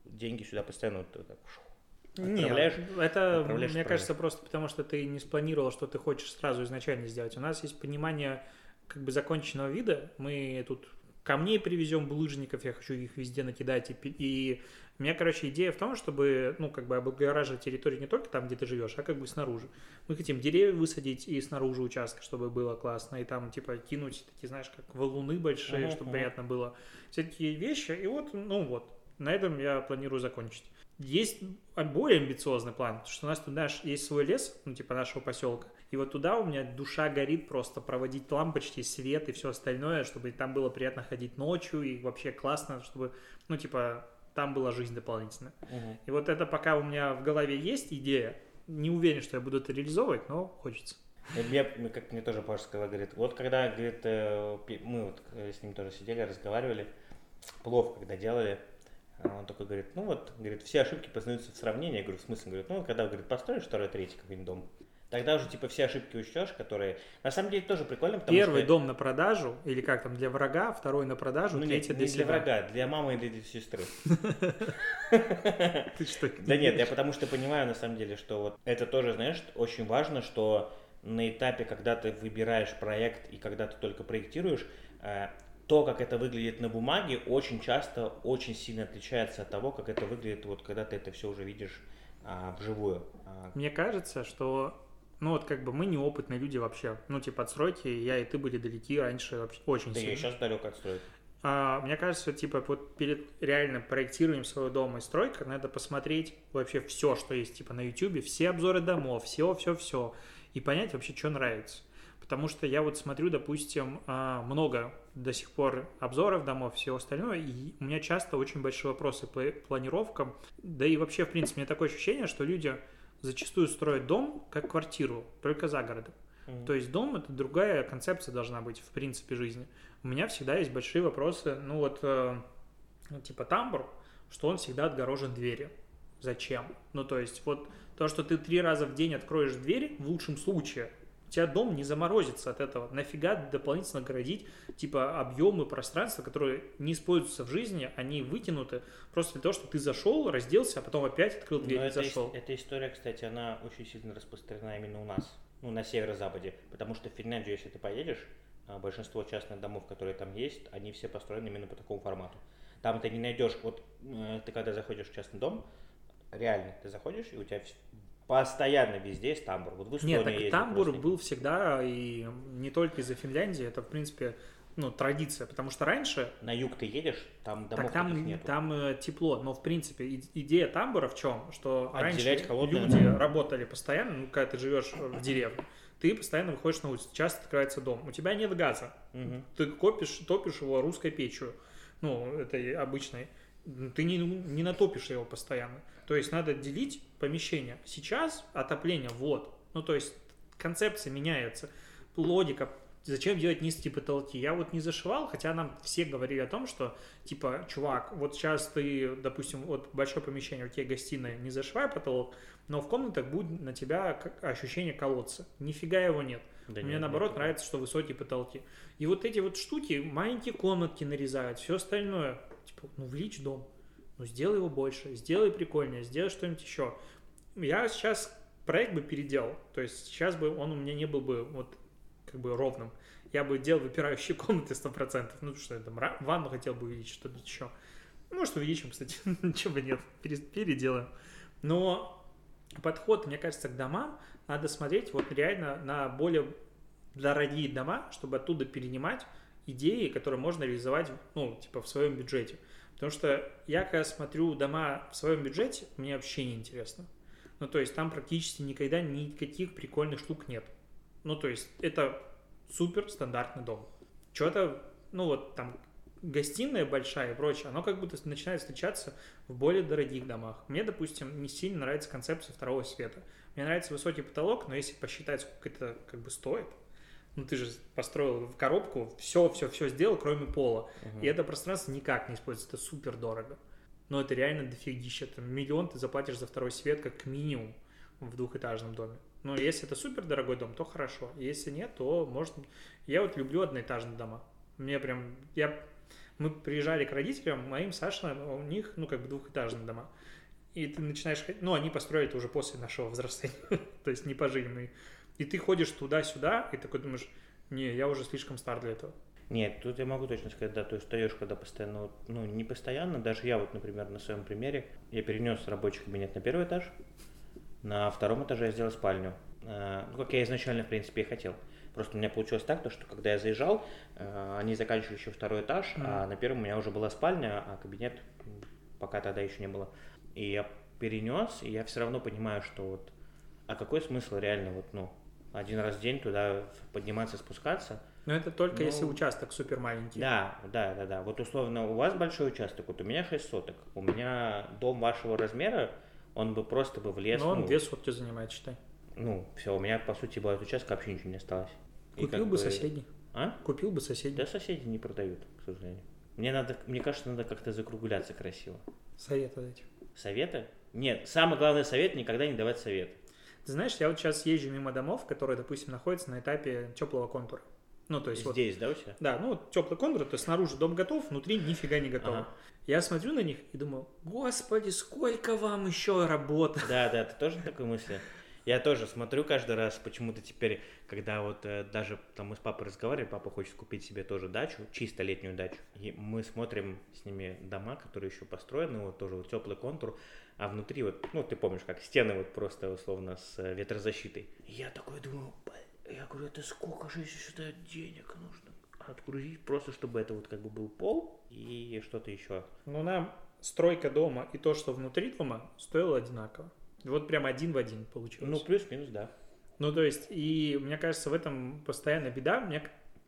деньги сюда постоянно вот так отправляешь. Нет, это, отправляешь, мне отправляешь. кажется, просто потому что ты не спланировал, что ты хочешь сразу изначально сделать. У нас есть понимание как бы законченного вида. Мы тут камней привезем, булыжников, я хочу их везде накидать. И, и у меня, короче, идея в том, чтобы, ну, как бы облагораживать территорию не только там, где ты живешь, а как бы снаружи. Мы хотим деревья высадить и снаружи участка, чтобы было классно. И там, типа, кинуть такие, знаешь, как валуны большие, Ага, чтобы приятно было. Все такие вещи. И вот, ну вот, на этом я планирую закончить. Есть более амбициозный план, потому что у нас тут, знаешь, есть свой лес, ну, типа нашего поселка. И вот туда у меня душа горит просто проводить лампочки, свет и все остальное, чтобы там было приятно ходить ночью и вообще классно, чтобы, ну, типа, там была жизнь дополнительно. Мгм. И вот это пока у меня в голове есть идея, не уверен, что я буду это реализовывать, но хочется. Мне, как мне тоже Паша сказал, говорит, вот когда, говорит, э, мы вот э, с ним тоже сидели, разговаривали, плов когда делали, а он такой говорит, ну вот, говорит, все ошибки познаются в сравнении. Я говорю, в смысле? Говорит, ну, когда, говорит, построишь второй, третий какой-нибудь дом, тогда уже, типа, все ошибки учтешь, которые... На самом деле тоже прикольно, потому Первый что... дом на продажу, или как там, для врага, второй на продажу, Ну, нет, третий не для для себя. врага, для мамы и для сестры. [laughs] Ты что? Да нет, я потому что понимаю на самом деле, что вот это тоже, знаешь, очень важно, что на этапе, когда ты выбираешь проект и когда ты только проектируешь, э, то, как это выглядит на бумаге, очень часто очень сильно отличается от того, как это выглядит, вот когда ты это все уже видишь а, вживую. А, Мне кажется, что ну вот как бы мы неопытные люди вообще. Ну типа от стройки я и ты были далеки раньше вообще очень Да сильно. я сейчас далеко от строить. А, мне кажется, типа вот перед реально проектированием своего дома и стройкой надо посмотреть вообще все, что есть типа на YouTube, все обзоры домов, все, все, все, и понять вообще, что нравится. Потому что я вот смотрю, допустим, а, много до сих пор обзоров домов, всего остального, и у меня часто очень большие вопросы по планировкам. Да и вообще, в принципе, у меня такое ощущение, что люди зачастую строят дом как квартиру, только за городом. Мгм. То есть дом это другая концепция должна быть в принципе жизни. У меня всегда есть большие вопросы, ну вот э, ну, типа тамбур, что он всегда отгорожен дверью. Зачем? Ну то есть вот то, что ты три раза в день откроешь дверь, в лучшем случае, у тебя дом не заморозится от этого. Нафига дополнительно городить типа объемы пространства, которые не используются в жизни, они вытянуты просто для того, чтобы ты зашел, разделся, а потом опять открыл дверь Но и эта, ис- зашел. эта история, кстати, она очень сильно распространена именно у нас. ну, на северо-западе, потому что в Финляндию, если ты поедешь, а, большинство частных домов, которые там есть, они все построены именно по такому формату. Там ты не найдешь, вот э, ты когда заходишь в частный дом, реально, ты заходишь, и у тебя постоянно везде есть тамбур. Вот в Нет, так тамбур был всегда, и не только из-за Финляндии, это, в принципе, ну, традиция, потому что раньше... На юг ты едешь, там домов так там, нет. Там э, тепло, но, в принципе, идея тамбура в чем? Что Отделять раньше люди работали постоянно, ну, когда ты живешь в [clears throat] деревне, ты постоянно выходишь на улицу, часто открывается дом, у тебя нет газа, угу. ты копишь, топишь его русской печью, ну, этой обычной, ты не, не натопишь его постоянно. То есть надо делить помещение. Сейчас отопление, вот. Ну, то есть концепция меняется. Логика Зачем делать низкие потолки? Я вот не зашивал, хотя нам все говорили о том, что, типа, чувак, вот сейчас ты, допустим, вот большое помещение, у тебя гостиная, не зашивай потолок, но в комнатах будет на тебя ощущение колодца. Нифига его нет. Да Мне нет, наоборот нет. нравится, что высокие потолки. И вот эти вот штуки, маленькие комнатки нарезают, все остальное, типа, ну, влить дом. Ну, сделай его больше, сделай прикольнее, сделай что-нибудь еще. Я сейчас проект бы переделал. То есть сейчас бы он у меня не был бы вот как бы ровным. Я бы делал выпирающие [laughs] комнаты 100%. Ну, что я там, ванну хотел бы увеличить, что-то еще. Может, увеличим, кстати, [laughs] ничего бы нет, переделаем. Но подход, мне кажется, к домам надо смотреть вот реально на более дорогие дома, чтобы оттуда перенимать идеи, которые можно реализовать, ну, типа, в своем бюджете. Потому что я, когда смотрю дома в своем бюджете, мне вообще не интересно. Ну, то есть там практически никогда никаких прикольных штук нет. Ну, то есть это супер стандартный дом. Что-то, ну вот там гостиная большая и прочее, оно как будто начинает встречаться в более дорогих домах. Мне, допустим, не сильно нравится концепция второго света. Мне нравится высокий потолок, но если посчитать, сколько это как бы стоит, ну ты же построил в коробку, все, все, все сделал, кроме пола. Угу. И это пространство никак не используется, это супер дорого. Но это реально дофигища. Это миллион ты заплатишь за второй свет как минимум в двухэтажном доме. Но если это супер дорогой дом, то хорошо. Если нет, то может... Я вот люблю одноэтажные дома. Мне прям... Я... Мы приезжали к родителям, моим Саша, у них, ну, как бы двухэтажные дома. И ты начинаешь... Ну, они построили это уже после нашего [laughs] взросления. то есть не пожили мы. И ты ходишь туда-сюда, и такой думаешь, не, я уже слишком стар для этого. Нет, тут я могу точно сказать, да, то есть встаешь, когда постоянно, ну, не постоянно, даже я вот, например, на своем примере, я перенес рабочий кабинет на первый этаж, на втором этаже я сделал спальню. Э, ну, как я изначально, в принципе, и хотел. Просто у меня получилось так, то, что когда я заезжал, э, они заканчивали еще второй этаж, mm. а на первом у меня уже была спальня, а кабинет пока тогда еще не было. И я перенес, и я все равно понимаю, что вот, а какой смысл реально вот, ну, один раз в день туда подниматься, спускаться. Но это только ну, если участок супер маленький. Да, да, да, да. Вот условно у вас большой участок, вот у меня 6 соток. У меня дом вашего размера, он бы просто бы влез. Но он ну, две сотки занимает, считай. Ну, все, у меня, по сути, была участка, вообще ничего не осталось. Купил бы, бы соседний. А? Купил бы соседний. Да, соседи не продают, к сожалению. Мне надо, мне кажется, надо как-то закругляться красиво. Советы дать. Советы? Нет, самый главный совет – никогда не давать совет. Ты знаешь, я вот сейчас езжу мимо домов, которые, допустим, находятся на этапе теплого контура. Ну, то есть Здесь, вот, да, у тебя? Да, ну, теплый контур, то есть снаружи дом готов, внутри нифига не готов. Ага. Я смотрю на них и думаю, господи, сколько вам еще работы. Да, да, ты тоже такой мысли? Я тоже смотрю каждый раз, почему-то теперь, когда вот э, даже там мы с папой разговаривали, папа хочет купить себе тоже дачу, чисто летнюю дачу, и мы смотрим с ними дома, которые еще построены, вот тоже вот теплый контур, а внутри вот, ну ты помнишь, как стены вот просто условно с э, ветрозащитой. И я такой думаю, я говорю, это сколько же еще сюда денег нужно отгрузить, просто чтобы это вот как бы был пол и что-то еще. Ну нам стройка дома и то, что внутри дома, стоило одинаково. Вот прям один в один получилось. Ну, плюс-минус, да. Ну, то есть, и мне кажется, в этом постоянная беда. У меня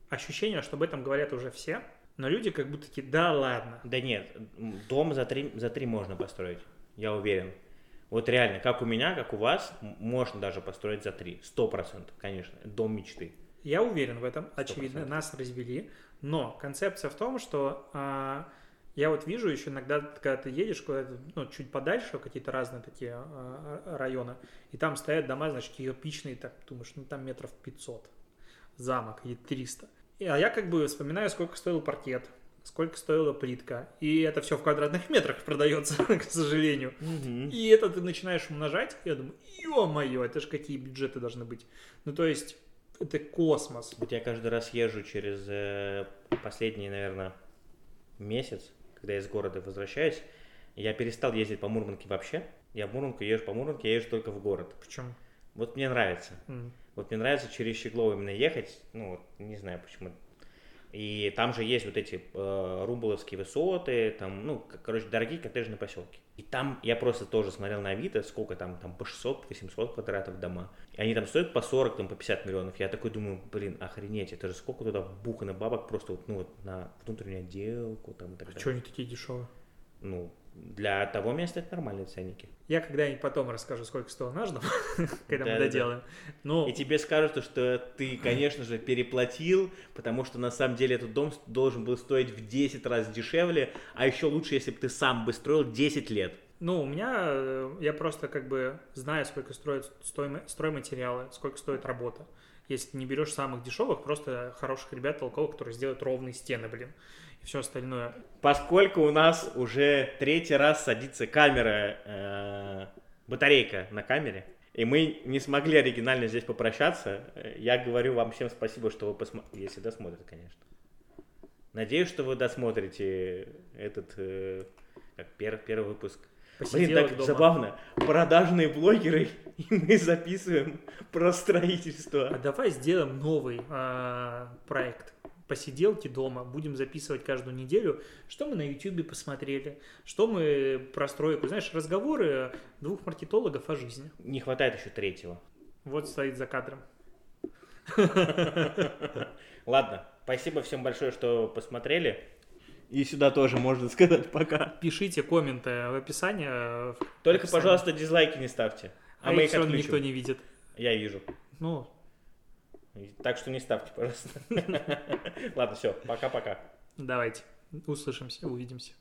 ощущение, что об этом говорят уже все, но люди как будто такие, да ладно. Да нет, дом за три, за три можно построить, я уверен. Вот реально, как у меня, как у вас, можно даже построить за три. Сто процентов, конечно. Дом мечты. Я уверен в этом. Очевидно, 100%. нас развели. Но концепция в том, что а, я вот вижу еще иногда, когда ты едешь куда-то, ну, чуть подальше, какие-то разные такие э, районы, и там стоят дома, значит, кирпичные, так думаешь, ну, там метров 500, замок, и 300. И, а я как бы вспоминаю, сколько стоил паркет, сколько стоила плитка. И это все в квадратных метрах продается, [laughs] к сожалению. Мгм. И это ты начинаешь умножать, я думаю, ё-моё, это же какие бюджеты должны быть. Ну, то есть, это космос. Вот я каждый раз езжу через э, последний, наверное, месяц, когда я из города возвращаюсь. Я перестал ездить по Мурманке вообще. Я в Мурманку езжу по Мурманке, я езжу только в город. Почему? Вот мне нравится. М. Вот мне нравится через Щеглово именно ехать, ну, вот, не знаю почему. И там же есть вот эти э, румбуловские высоты, там, ну, короче, дорогие коттеджные поселки. И там я просто тоже смотрел на Авито, сколько там, там по 600-800 квадратов дома. И они там стоят по 40, там, по 50 миллионов. Я такой думаю, блин, охренеть, это же сколько туда бухано бабок просто вот, ну, вот на внутреннюю отделку там и так далее. Чего они такие дешевые? Ну, для того места это нормальные ценники. Я когда-нибудь потом расскажу, сколько стоил наш дом, [laughs] когда мы доделаем. Ну, И тебе скажут, что ты, конечно же, переплатил, потому что на самом деле этот дом должен был стоить в 10 раз дешевле, а еще лучше, если бы ты сам бы строил 10 лет. Ну, у меня, э, я просто как бы знаю, сколько стоят стройма- стройматериалы, сколько стоит работа. Если ты не берешь самых дешевых, просто хороших ребят толковых, которые сделают ровные стены, блин, все остальное. Поскольку у нас уже третий раз садится камера, э, батарейка на камере, и мы не смогли оригинально здесь попрощаться, э, я говорю вам всем спасибо, что вы посмотрите, если досмотрите, конечно. Надеюсь, что вы досмотрите этот э, как пер- первый выпуск. Блин, Посиделок так дома. забавно. Продажные блогеры, [laughs] и мы записываем про строительство. А давай сделаем новый а, проект. Посиделки дома. Будем записывать каждую неделю, что мы на YouTube посмотрели, что мы про стройку. Знаешь, разговоры двух маркетологов о жизни. Не хватает еще третьего. Вот стоит за кадром. Ладно, спасибо всем большое, что посмотрели. И сюда тоже можно сказать пока. Пишите комменты в описании. э, в Только, описании. пожалуйста, дизлайки не ставьте. А, А, мы их все отключим. никто не видит. Я вижу. Ну, Так что не ставьте, пожалуйста. [laughs] Ладно, все, пока-пока. давайте. Услышимся, увидимся.